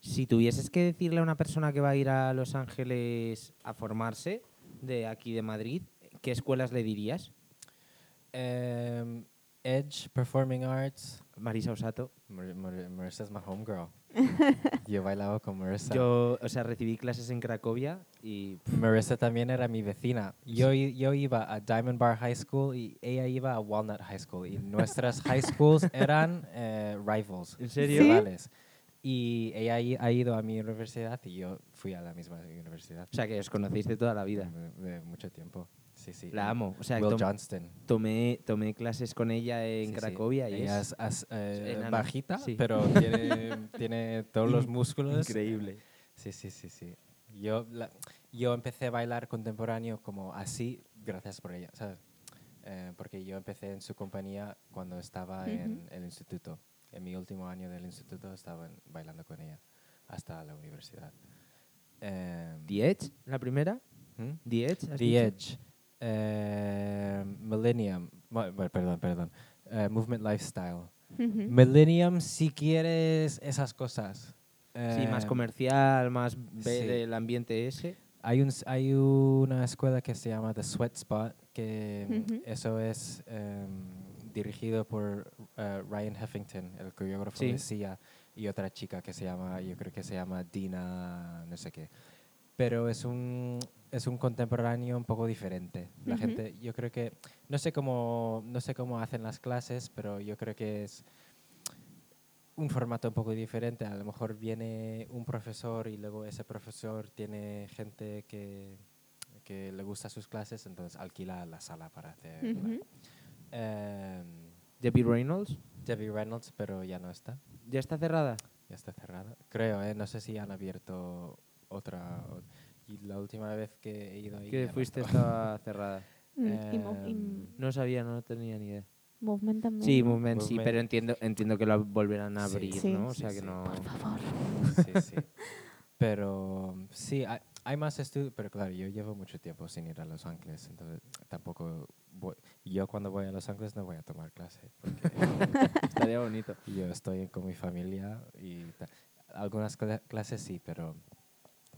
Si tuvieses que decirle a una persona que va a ir a Los Ángeles a formarse de aquí de Madrid, ¿qué escuelas le dirías? Em, Edge Performing Arts Marisa Osato. Mar- Mar- Marissa es my homegirl yo bailaba con Marissa Yo, o sea, recibí clases en Cracovia y Marissa también era mi vecina. Yo, i- yo iba a Diamond Bar High School y ella iba a Walnut High School. Y nuestras high schools eran eh, rivals. ¿En serio? ¿Sí? Y ella i- ha ido a mi universidad y yo fui a la misma universidad. o sea, que os conocéis de toda la vida. De, de mucho tiempo. Sí, sí. La amo. O sea, Will tom- Johnston. tomé, tomé clases con ella en Sí, sí. Cracovia y Ella es as- eh, bajita, Sí. pero tiene, tiene todos los músculos. increíble. Sí, sí, sí, sí. Yo, la- yo empecé a bailar contemporáneo como así gracias por ella, ¿sabes? Eh, porque yo empecé en su compañía cuando estaba en el instituto. En mi último año del instituto estaba bailando con ella hasta la universidad. Em, ¿The Edge, la primera? ¿The Edge? has The dicho? Edge, eh, Millennium, bueno, perdón, perdón, eh, Movement Lifestyle. Ujú. Millennium si quieres esas cosas. Sí, más Eh, comercial, más ver sí. el ambiente ese. Hay, un, hay una escuela que se llama The Sweat Spot, que eso es em, dirigido por eh, Ryan Heffington, el coreógrafo Sí. de Sia, y otra chica que se llama, yo creo que se llama Dina, no sé qué. Pero es un, es un contemporáneo un poco diferente. La gente, yo creo que, no sé, cómo, no sé cómo hacen las clases, pero yo creo que es un formato un poco diferente. A lo mejor viene un profesor y luego ese profesor tiene gente que, que le gusta sus clases, entonces alquila la sala para hacer. Em, Debbie Reynolds. Debbie Reynolds, pero ya no está. ¿Ya está cerrada? Ya está cerrada. Creo, ¿eh? No sé si han abierto otra. Y la última vez que he ido ahí. Que fuiste estaba. cerrada. Em, No sabía, no tenía ni idea. Movement también. Sí. Movement sí, pero entiendo, entiendo que lo volverán a abrir, Sí. ¿no? O Sí, sea sí. que no... Por favor. Sí, sí. Pero sí, hay, hay más estudios, pero claro, yo llevo mucho tiempo sin ir a Los Ángeles, entonces tampoco voy, yo cuando voy a Los Ángeles no voy a tomar clase, porque Estaría bonito. yo estoy con mi familia y algunas cla- clases sí, pero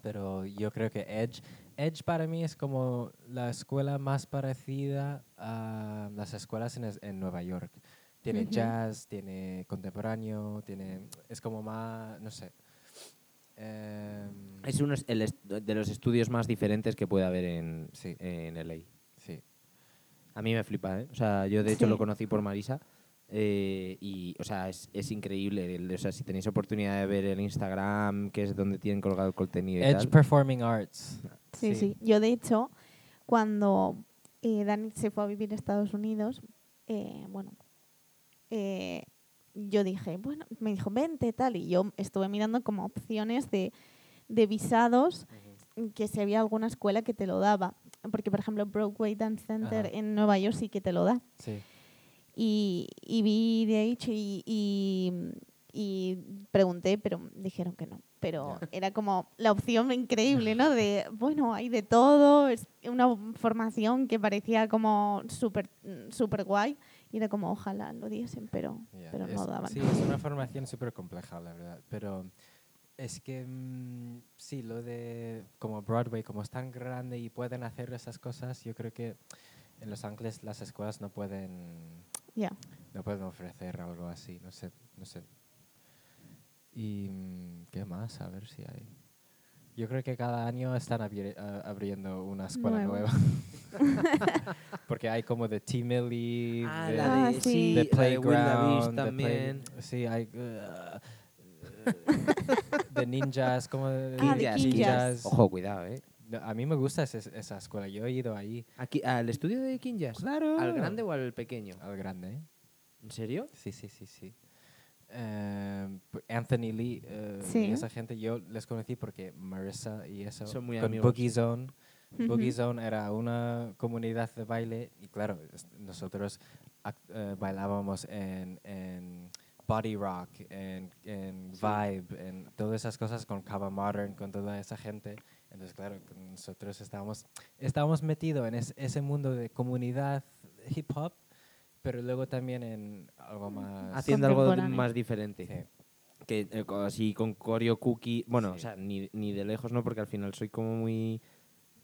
pero yo creo que Edge Edge para mí es como la escuela más parecida a las escuelas en, es- en Nueva York. Tiene jazz, tiene contemporáneo, tiene es como más, no sé. Em, Es uno el est- de los estudios más diferentes que puede haber en, Sí. en LA. sí. A mí me flipa, ¿eh? O sea, yo de hecho Sí. lo conocí por Marisa eh, y, o sea, es, es increíble. El- o sea, si tenéis oportunidad de ver el Instagram, que es donde tienen colgado el contenido y Edge tal. Performing Arts. Sí, sí, Yo, de hecho, cuando eh, Dani se fue a vivir a Estados Unidos, eh, bueno, eh, yo dije, bueno, me dijo, vente, tal, y yo estuve mirando como opciones de, de visados que si había alguna escuela que te lo daba. Porque, por ejemplo, Broadway Dance Center en Nueva York sí que te lo da. Sí. Y, y vi de ahí y, y, y pregunté, pero dijeron que no. Pero era como la opción increíble, ¿no? De, bueno, hay de todo, es una formación que parecía como súper super guay. Y era como, ojalá lo diesen, pero, pero es- no daban. Sí, es una formación súper compleja, la verdad. Pero es que mm, sí, lo de como Broadway, como es tan grande y pueden hacer esas cosas, yo creo que en Los Ángeles las escuelas no pueden, No pueden ofrecer algo así, no sé, no sé. ¿Y mm, qué más? A ver si hay. Yo creo que cada año están abri- a- abriendo una escuela Nuevo. nueva. Porque hay como de T-Millie, Ah, de, Ah, de, sí. de de Playground, Play- también. sí, hay... uh, de ninjas, como de, Ah, de Kinjas. Kinjas. Ojo, cuidado, ¿eh? A mí me gusta ese- esa escuela, yo he ido ahí. Aquí, ¿Al estudio de Kinjas? Claro. ¿Al grande o al pequeño? Al grande, ¿eh? ¿En serio? Sí, sí, sí, sí. Em, Anthony Lee Sí. y esa gente yo les conocí porque Marissa y eso Son muy con amigos, Boogie. Zone Boogie. Zone era una comunidad de baile y claro nosotros eh, bailábamos en, en body rock en, en vibe en todas esas cosas con Cava Modern con toda esa gente entonces claro nosotros estábamos estábamos metidos en es- ese mundo de comunidad hip hop pero luego también en algo más Haciendo algo más diferente. Sí. Que eh, así con Coreo Cookie. Bueno, Sí. o sea, ni, ni de lejos no, porque al final soy como muy,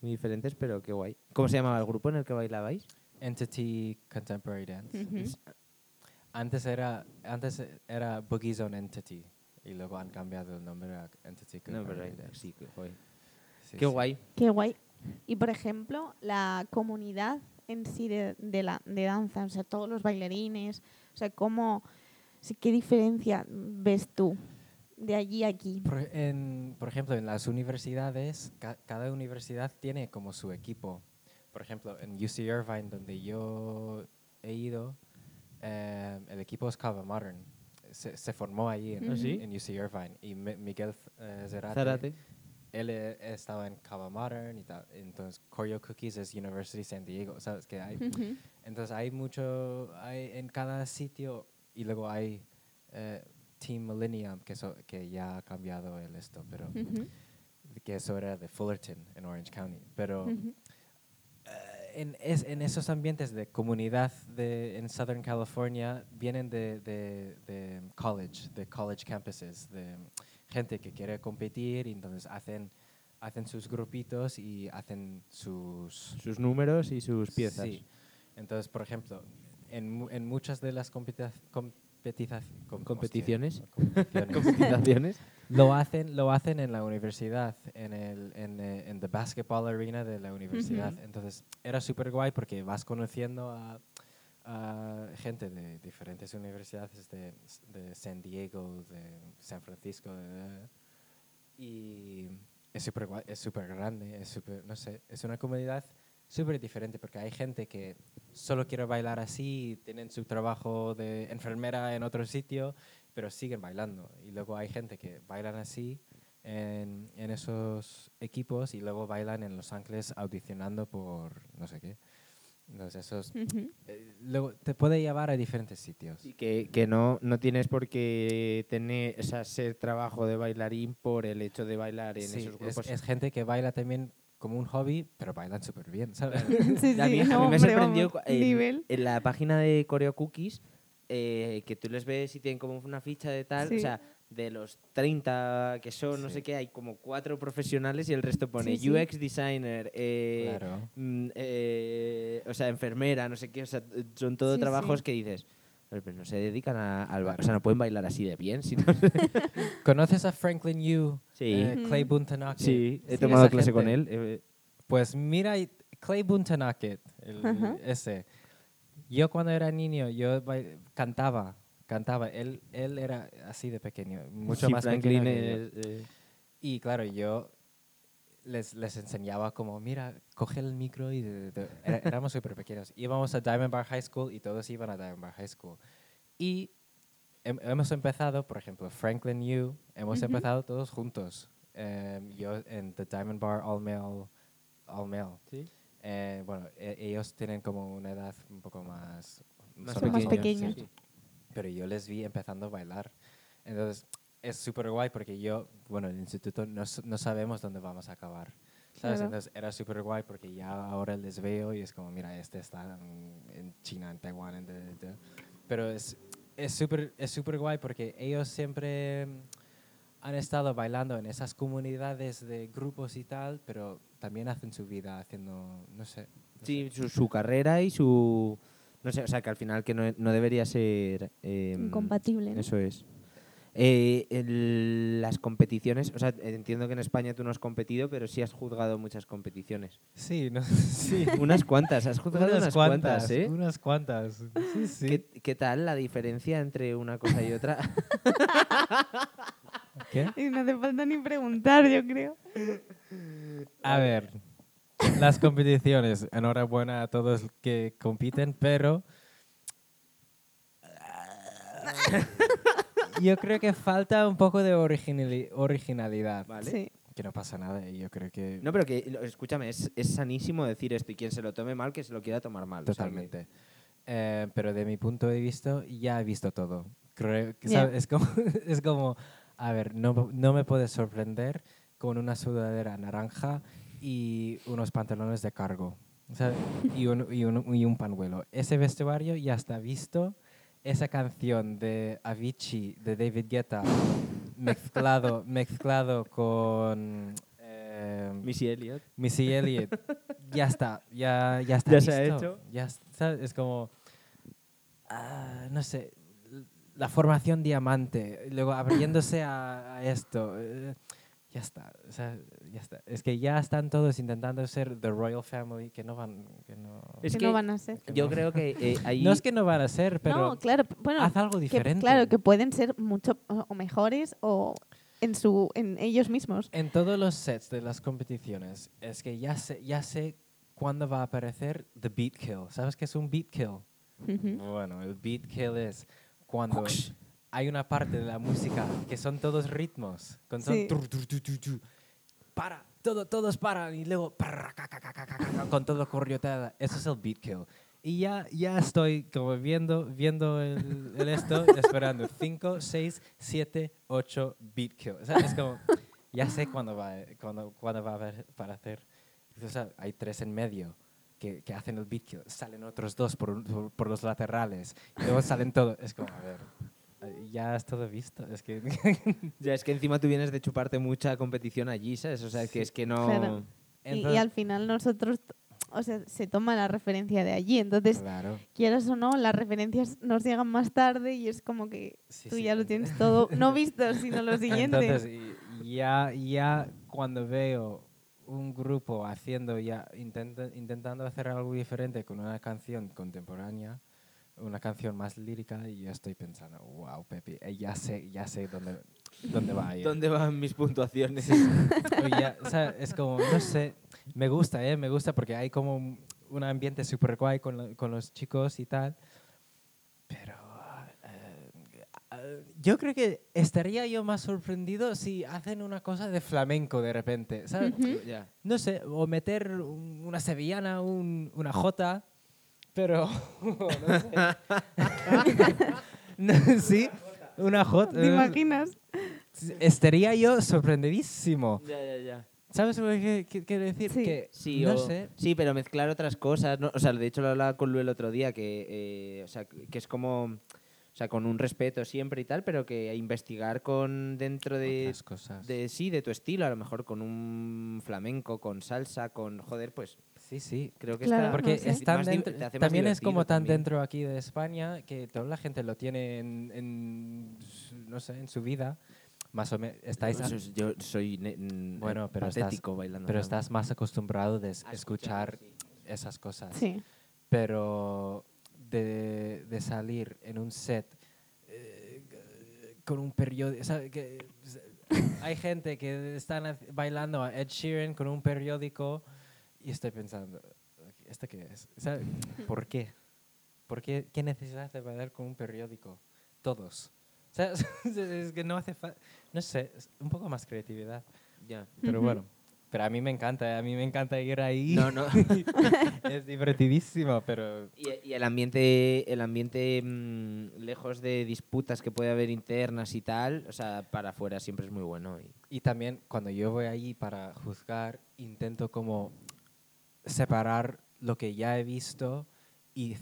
muy diferentes, pero qué guay. ¿Cómo se llamaba el grupo en el que bailabais? Entity Contemporary Dance. Antes era antes era Boogie Zone Entity y luego han cambiado el nombre a Entity No, pero Contemporary ahí- Dance. sí, que guay. Sí, Qué sí. guay. Qué guay. Y por ejemplo, la comunidad en sí de, de la, de danza, o sea, todos los bailarines, o sea, cómo, sí, ¿qué diferencia ves tú de allí a aquí? Por, en- por ejemplo, en las universidades, ca- cada universidad tiene como su equipo. Por ejemplo, en UC Irvine, donde yo he ido, eh, el equipo es Cava Modern. Se, se formó ahí en, ¿Ah, sí? en UC Irvine. Y Mi- Miguel eh, Zárate. Él eh, estaba en Cava Modern y tal. Entonces, Choreo Cookies es University San Diego. ¿Sabes? Que hay, Ujú. entonces hay mucho, hay en cada sitio y luego hay eh, Team Millennium que, so- que ya ha cambiado el esto, pero Ujú. que eso era de Fullerton en Orange County. Pero Ujú. eh, en, es- en esos ambientes de comunidad de, en Southern California vienen de, de, de college, de college campuses, de gente que quiere competir y entonces hacen, hacen sus grupitos y hacen sus, Sus números y sus piezas. Sí. Entonces, por ejemplo, en, en muchas de las com- Competiciones. competiciones, lo hacen lo hacen en la universidad, en el en, eh, en the basketball arena de la universidad. Ujú. Entonces, era súper guay porque vas conociendo a, a gente de diferentes universidades de, de San Diego, de San Francisco, y es súper es súper grande, es súper, no sé, es una comunidad súper diferente porque hay gente que solo quiere bailar así, tienen su trabajo de enfermera en otro sitio, pero siguen bailando. Y luego hay gente que bailan así en, en esos equipos y luego bailan en Los Ángeles audicionando por no sé qué. Entonces, eso es- eh, luego te puede llevar a diferentes sitios. Y que, que no, no tienes por qué tener o sea, ser trabajo de bailarín por el hecho de bailar en Sí, esos es, grupos. es gente que baila también como un hobby, pero bailan súper bien, ¿sabes? Sí, a mí, sí, a mí me sorprendió en, nivel. en la página de Coreo Cookies eh, que tú les ves y tienen como una ficha de tal, Sí. o sea, de los 30 que son, no sé qué, hay como cuatro profesionales y el resto pone Sí, sí. UX designer, eh, claro. mm, eh, o sea, enfermera, no sé qué, o sea, son todo Sí, trabajos sí. que dices, "Pero, no se dedican a, al o sea, no pueden bailar así de bien, sino ¿Conoces a Franklin Yu? Sí. Eh, Clay Ujú. Buntanake. Sí, he Sí. tomado clase con él. eh, Pues mira, Clay Ajá. ese. Yo cuando era niño, yo cantaba, cantaba. Él, él era así de pequeño, mucho sí, más Franklin pequeño es, eh, Y claro, yo les, les enseñaba como, mira, coge el micro y... de- de- era- éramos súper pequeños. Íbamos a Diamond Bar High School y todos iban a Diamond Bar High School. Y hem- hemos empezado, por ejemplo, Franklin Yu, hemos Ujú. empezado todos juntos. Em, yo en The Diamond Bar All Male. All male. ¿sí? Eh, bueno, e- ellos tienen como una edad un poco más... Más son Más pequeños, pequeños. sí. Pero yo les vi empezando a bailar. Entonces, es súper guay porque yo, bueno, en el instituto no, no sabemos dónde vamos a acabar. ¿sabes? Claro. Entonces, era súper guay porque ya ahora les veo y es como, mira, este está en, en China, en Taiwán, en... de- de- Pero es es súper es súper guay porque ellos siempre mm, han estado bailando en esas comunidades de grupos y tal, pero también hacen su vida haciendo, no sé. no Sí, sé. su, su carrera y su... No sé, o sea, que al final que no, no debería ser... eh, Incompatible. ¿no? Eso es. Eh, el- las competiciones, o sea, entiendo que en España tú no has competido, pero sí has juzgado muchas competiciones. Sí, no, sí. Unas cuantas, has juzgado unas, cuantas, ¿eh? Unas cuantas. Sí, sí. ¿Qué, qué tal la diferencia entre una cosa y otra? ¿Qué? Y no hace falta ni preguntar, yo creo. A ver, las competiciones. Enhorabuena a todos que compiten, pero yo creo que falta un poco de originali- originalidad. ¿Vale? Sí. Que no pasa nada y yo creo que No, pero que, lo- escúchame, es, es sanísimo decir esto y quien se lo tome mal, que se lo quiera tomar mal. o sea que- totalmente. Eh, pero de mi punto de vista ya he visto todo. Creo que es como es como a ver, no, no me puedes sorprender con una sudadera naranja y unos pantalones de cargo. o sea, y, un, y, un, y un panuelo. Ese vestuario ya está visto. Esa canción de Avicii, de David Guetta, mezclado, mezclado con eh, Missy Elliott. Missy Elliott, ya está, ya, ya está Ya se ha hecho. Ya está, es como, ah, no sé, la formación diamante, luego abriéndose a, a esto, eh, ya está, o sea, ya está. Es que ya están todos intentando ser the royal family, que no van, que no... Es que, que no van a ser. Yo creo que eh, ahí... No es que no van a ser, pero no, claro, bueno, haz algo que, diferente. claro, que pueden ser mucho o mejores o en su en ellos mismos. En todos los sets de las competiciones, es que ya sé, ya sé cuándo va a aparecer the beat kill. ¿Sabes qué es un beat kill? Ujú. Bueno, el beat kill es cuando hay una parte de la música que son todos ritmos. Con son Sí. tur, tur. Para, todo, todos paran y luego ca, ca, ca, con todo corriotada. Eso es el beat kill. Y ya, ya estoy como viendo, viendo el, el esto, esperando 5, 6, 7, 8 beat kill. O sea, es como, ya sé cuándo va, cuándo, cuándo va a haber para hacer. O sea, hay tres en medio que, que hacen el beat kill. Salen otros dos por, por, por los laterales. Y luego salen todos. Es como, a ver, ya es todo visto. Es que Ya es que encima tú vienes de chuparte mucha competición allí, ¿sabes? O sea, que es que no... Claro. Y- y, Entonces- al final nosotros, o sea, se toma la referencia de allí. Entonces, Claro. quieras o no, las referencias nos llegan más tarde y es como que Sí, tú sí. ya lo tienes todo, no visto, sino lo siguiente. Entonces, y- ya, ya cuando veo un grupo haciendo ya intenta- intentando hacer algo diferente con una canción contemporánea, una canción más lírica, y yo estoy pensando, wow, Pepe, eh, ya sé, ya sé dónde, dónde va a ir. ¿Dónde van mis puntuaciones? O ya, o sea, es como, no sé, me gusta, ¿eh? Me gusta porque hay como un, un ambiente súper guay con, lo- con los chicos y tal. Pero eh, yo creo que estaría yo más sorprendido si hacen una cosa de flamenco de repente, ¿sabes? No sé, o meter un- una sevillana, un- una jota, pero no sé. No, sí, una jota. ¿Te imaginas? Estaría yo sorprendidísimo. Ya, ya, ya. ¿Sabes lo que qué- quiero decir? Sí. Que Sí, no o- sé. sí, pero mezclar otras cosas. ¿no? O sea, de hecho lo hablaba con Lu el otro día, que, eh, o sea, que es como, o sea, con un respeto siempre y tal, pero que investigar con dentro de, Otras cosas. de sí, de tu estilo, a lo mejor con un flamenco, con salsa, con joder, pues Sí, sí. creo que Claro, está Porque no sé. es tan más di- dentro- te hace más también es como tan también. dentro aquí de España que toda la gente lo tiene en, en su- no sé, en su vida. Más o menos estáis es- yo soy Bueno, pero estás- patético bailando. pero estás más acostumbrado de es- A escuchar sí. esas cosas. Sí. Pero de, de salir en un set eh, con un periódico, hay gente que están bailando a Ed Sheeran con un periódico y estoy pensando, ¿esto qué es? O sea, ¿Por qué? ¿Por qué? ¿Qué necesidad de bailar con un periódico? Todos. O sea, es que no hace falta, no sé, un poco más creatividad. Ya. Pero Ujú. bueno, pero a mí me encanta, a mí me encanta ir ahí. No, no. es divertidísimo, pero Y, y el ambiente, el ambiente mm, lejos de disputas que puede haber internas y tal, o sea, para afuera siempre es muy bueno. y- Y también cuando yo voy allí para juzgar, intento como separar lo que ya he visto y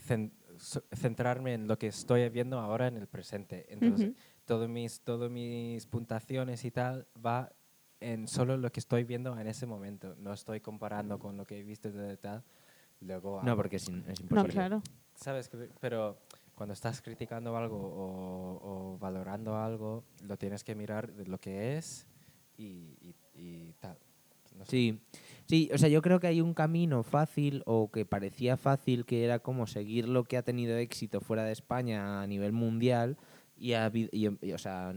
centrarme en lo que estoy viendo ahora en el presente. Entonces, Ujú. todos mis, todos mis puntuaciones y tal va en solo lo que estoy viendo en ese momento. No estoy comparando con lo que he visto de tal. Luego No, porque es, es No, imposible. claro. ¿Sabes? Pero cuando estás criticando algo o, o valorando algo, lo tienes que mirar de lo que es y, y- y tal. No sé. Sí, sí, o sea, yo creo que hay un camino fácil o que parecía fácil que era como seguir lo que ha tenido éxito fuera de España a nivel mundial y ha habido, y, y, o sea,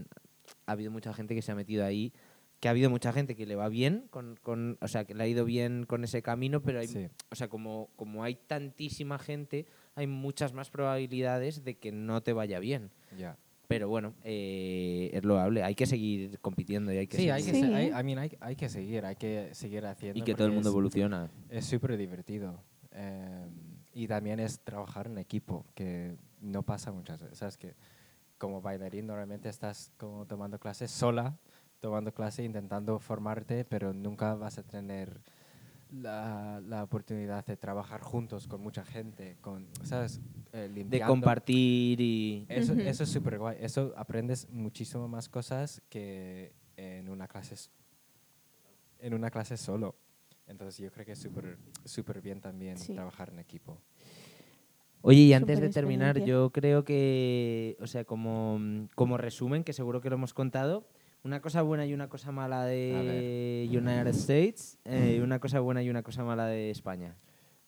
ha habido mucha gente que se ha metido ahí, que ha habido mucha gente que le va bien, con, con, o sea, que le ha ido bien con ese camino, pero hay, Sí. o sea, como, como hay tantísima gente, hay muchas más probabilidades de que no te vaya bien. Ya. Pero bueno, eh, es loable, hay que seguir compitiendo y hay que Sí, seguir- hay que, Sí. se- hay, I mean, hay, hay que seguir, hay que seguir haciendo. y que todo el mundo es- evoluciona. Es súper divertido. eh, y también es trabajar en equipo, que no pasa muchas veces. Sabes que como bailarín normalmente estás como tomando clases sola, tomando clase, intentando formarte, pero nunca vas a tener la, la oportunidad de trabajar juntos con mucha gente, con, ¿sabes? Eh, De compartir y... Eso, eso es súper guay. Eso aprendes muchísimo más cosas que en una clase, en una clase solo. Entonces yo creo que es súper súper bien también Sí. trabajar en equipo. Oye, y antes de terminar, yo creo que, o sea, como, como resumen, que seguro que lo hemos contado, una cosa buena y una cosa mala de United States, eh, una cosa buena y una cosa mala de España.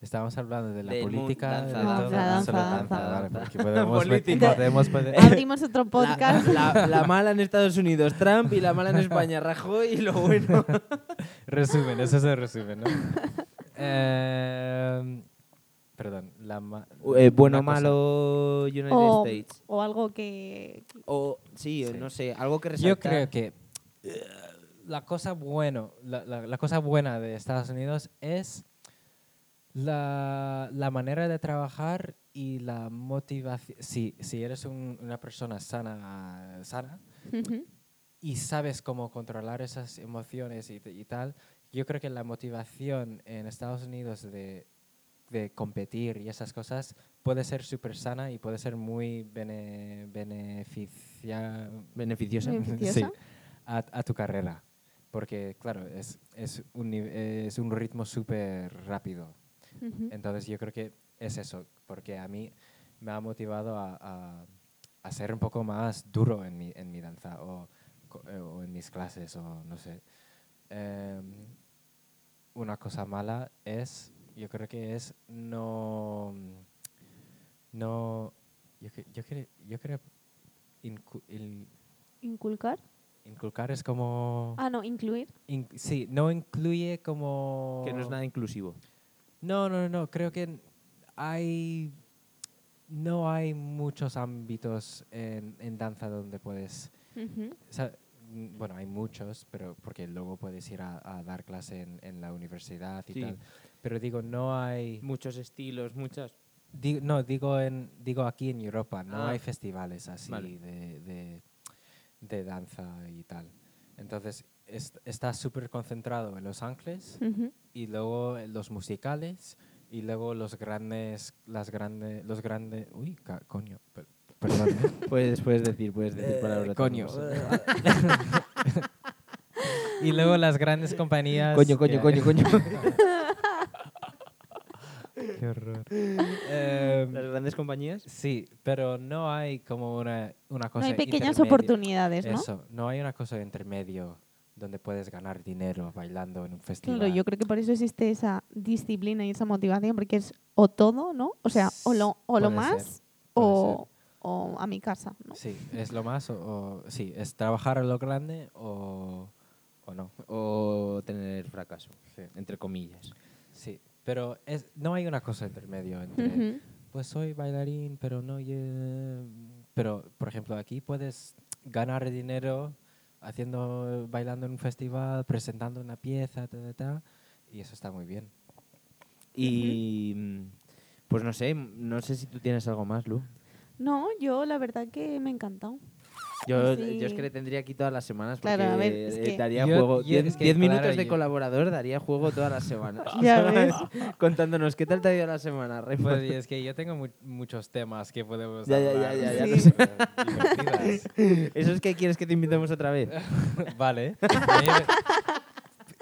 Estábamos hablando de la política, danza, de danza, danza, danza, danza. podemos, Política. podemos, podemos- Abrimos otro La, podcast. la- la mala en Estados Unidos, Trump, y la mala en España, Rajoy, y lo bueno. resumen, eso es el resumen, ¿no? Eh, perdón, la ma- Eh, bueno, malo United o, States. o algo que... O, sí, Sí. no sé, algo que resaltar. Yo creo que eh, la cosa bueno, la, la- la cosa buena de Estados Unidos es la, la manera de trabajar y la motivación. Si, si eres un- una persona sana, sana y sabes cómo controlar esas emociones y, y tal, yo creo que la motivación en Estados Unidos de, de competir y esas cosas puede ser súper sana y puede ser muy bene, beneficia, Beneficiosa. Beneficiosa. Sí, a, a tu carrera. Porque, claro, es, es, un, es un ritmo súper rápido. Entonces yo creo que es eso, porque a mí me ha motivado a, a- a ser un poco más duro en mi, en mi danza o, eh, o en mis clases o no sé. Em, una cosa mala es, yo creo que es no, no, yo, cre- yo, cre- yo creo, incu- il- Inculcar. inculcar es como, Ah, no, incluir. in- sí, no incluye como... Que no es nada inclusivo. No, no, no, creo que hay no hay muchos ámbitos en, en danza donde puedes, Ujú. o sea, bueno, hay muchos, pero porque luego puedes ir a, a dar clase en, en la universidad y Sí. tal. Pero digo, no hay, Muchos estilos, muchas... di- no, digo en, digo aquí en Europa, no Ah. hay festivales así Vale. de, de, de danza y tal. Entonces, es- está súper concentrado en Los Ángeles y luego los musicales y luego los grandes las grandes los grandes uy ca- coño per- perdón ¿eh? Puedes, puedes decir, puedes decir palabras. coño y luego las grandes compañías Coño, coño, coño, coño. Em, Las grandes compañías. sí pero no hay como una una No cosa hay pequeñas oportunidades, ¿no? eso no hay una cosa intermedio donde puedes ganar dinero bailando en un festival Claro, yo creo que por eso existe esa disciplina y esa motivación, porque es o todo, ¿no? O sea, o lo, o lo más ser, o, o a mi casa, ¿no? sí es lo más o, o- sí es trabajar a lo grande o o no O tener fracaso, Sí. entre comillas. Sí, pero es, no hay una cosa intermedio entre, Ujú. pues soy bailarín, pero no, ye- pero por ejemplo aquí puedes ganar dinero haciendo, bailando en un festival, presentando una pieza, ta, ta, ta, y eso está muy bien. Y pues no sé, no sé si tú tienes algo más, Lu. No, yo la verdad que me ha encantado. Yo, Sí. yo es que le tendría aquí todas las semanas porque Claro, a ver, es que- daría Yo- juego. yo- 10 es que, 10 minutos claro, de yo- colaborador daría juego todas las semanas. Ya. Contándonos qué tal te ha ido la semana, Raymond? Pues y es que yo tengo mu- muchos temas que podemos Ya, ya, hablar. ya, ya, ya, Sí. ¿Eso es que quieres que te invitemos otra vez? Vale.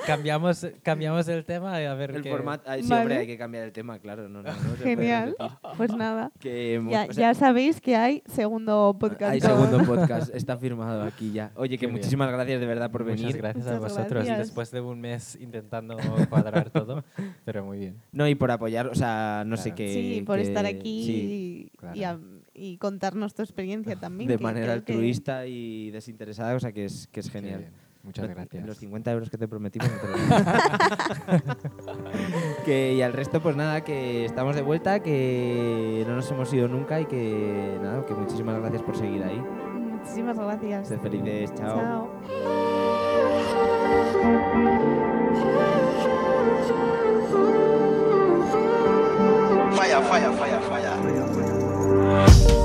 A cambiamos, cambiamos el tema y a ver El qué- formato. ay, sí, Vale. hombre, hay que cambiar el tema, claro. No, no, no Genial. Pues nada. Que Ya, o sea, ya sabéis que hay segundo podcast. Hay segundo podcast, está firmado aquí ya. Oye, que bien. muchísimas gracias de verdad por Muchas venir. gracias a Muchas vosotros gracias. después de un mes intentando cuadrar todo, pero muy bien. No, y por apoyar, o sea, no sé Claro. qué. Sí, por que- estar aquí sí, y, y claro. a- y contarnos tu experiencia también. de que manera creo que- altruista y desinteresada, o sea, que es, que es genial. Muchas gracias. Los 50 euros que te prometimos. no te que, y al resto, pues nada, que estamos de vuelta, que no nos hemos ido nunca y que nada, que muchísimas gracias por seguir ahí. Muchísimas gracias. Sed felices, chao. Chao. Fire, fire, fire, fire.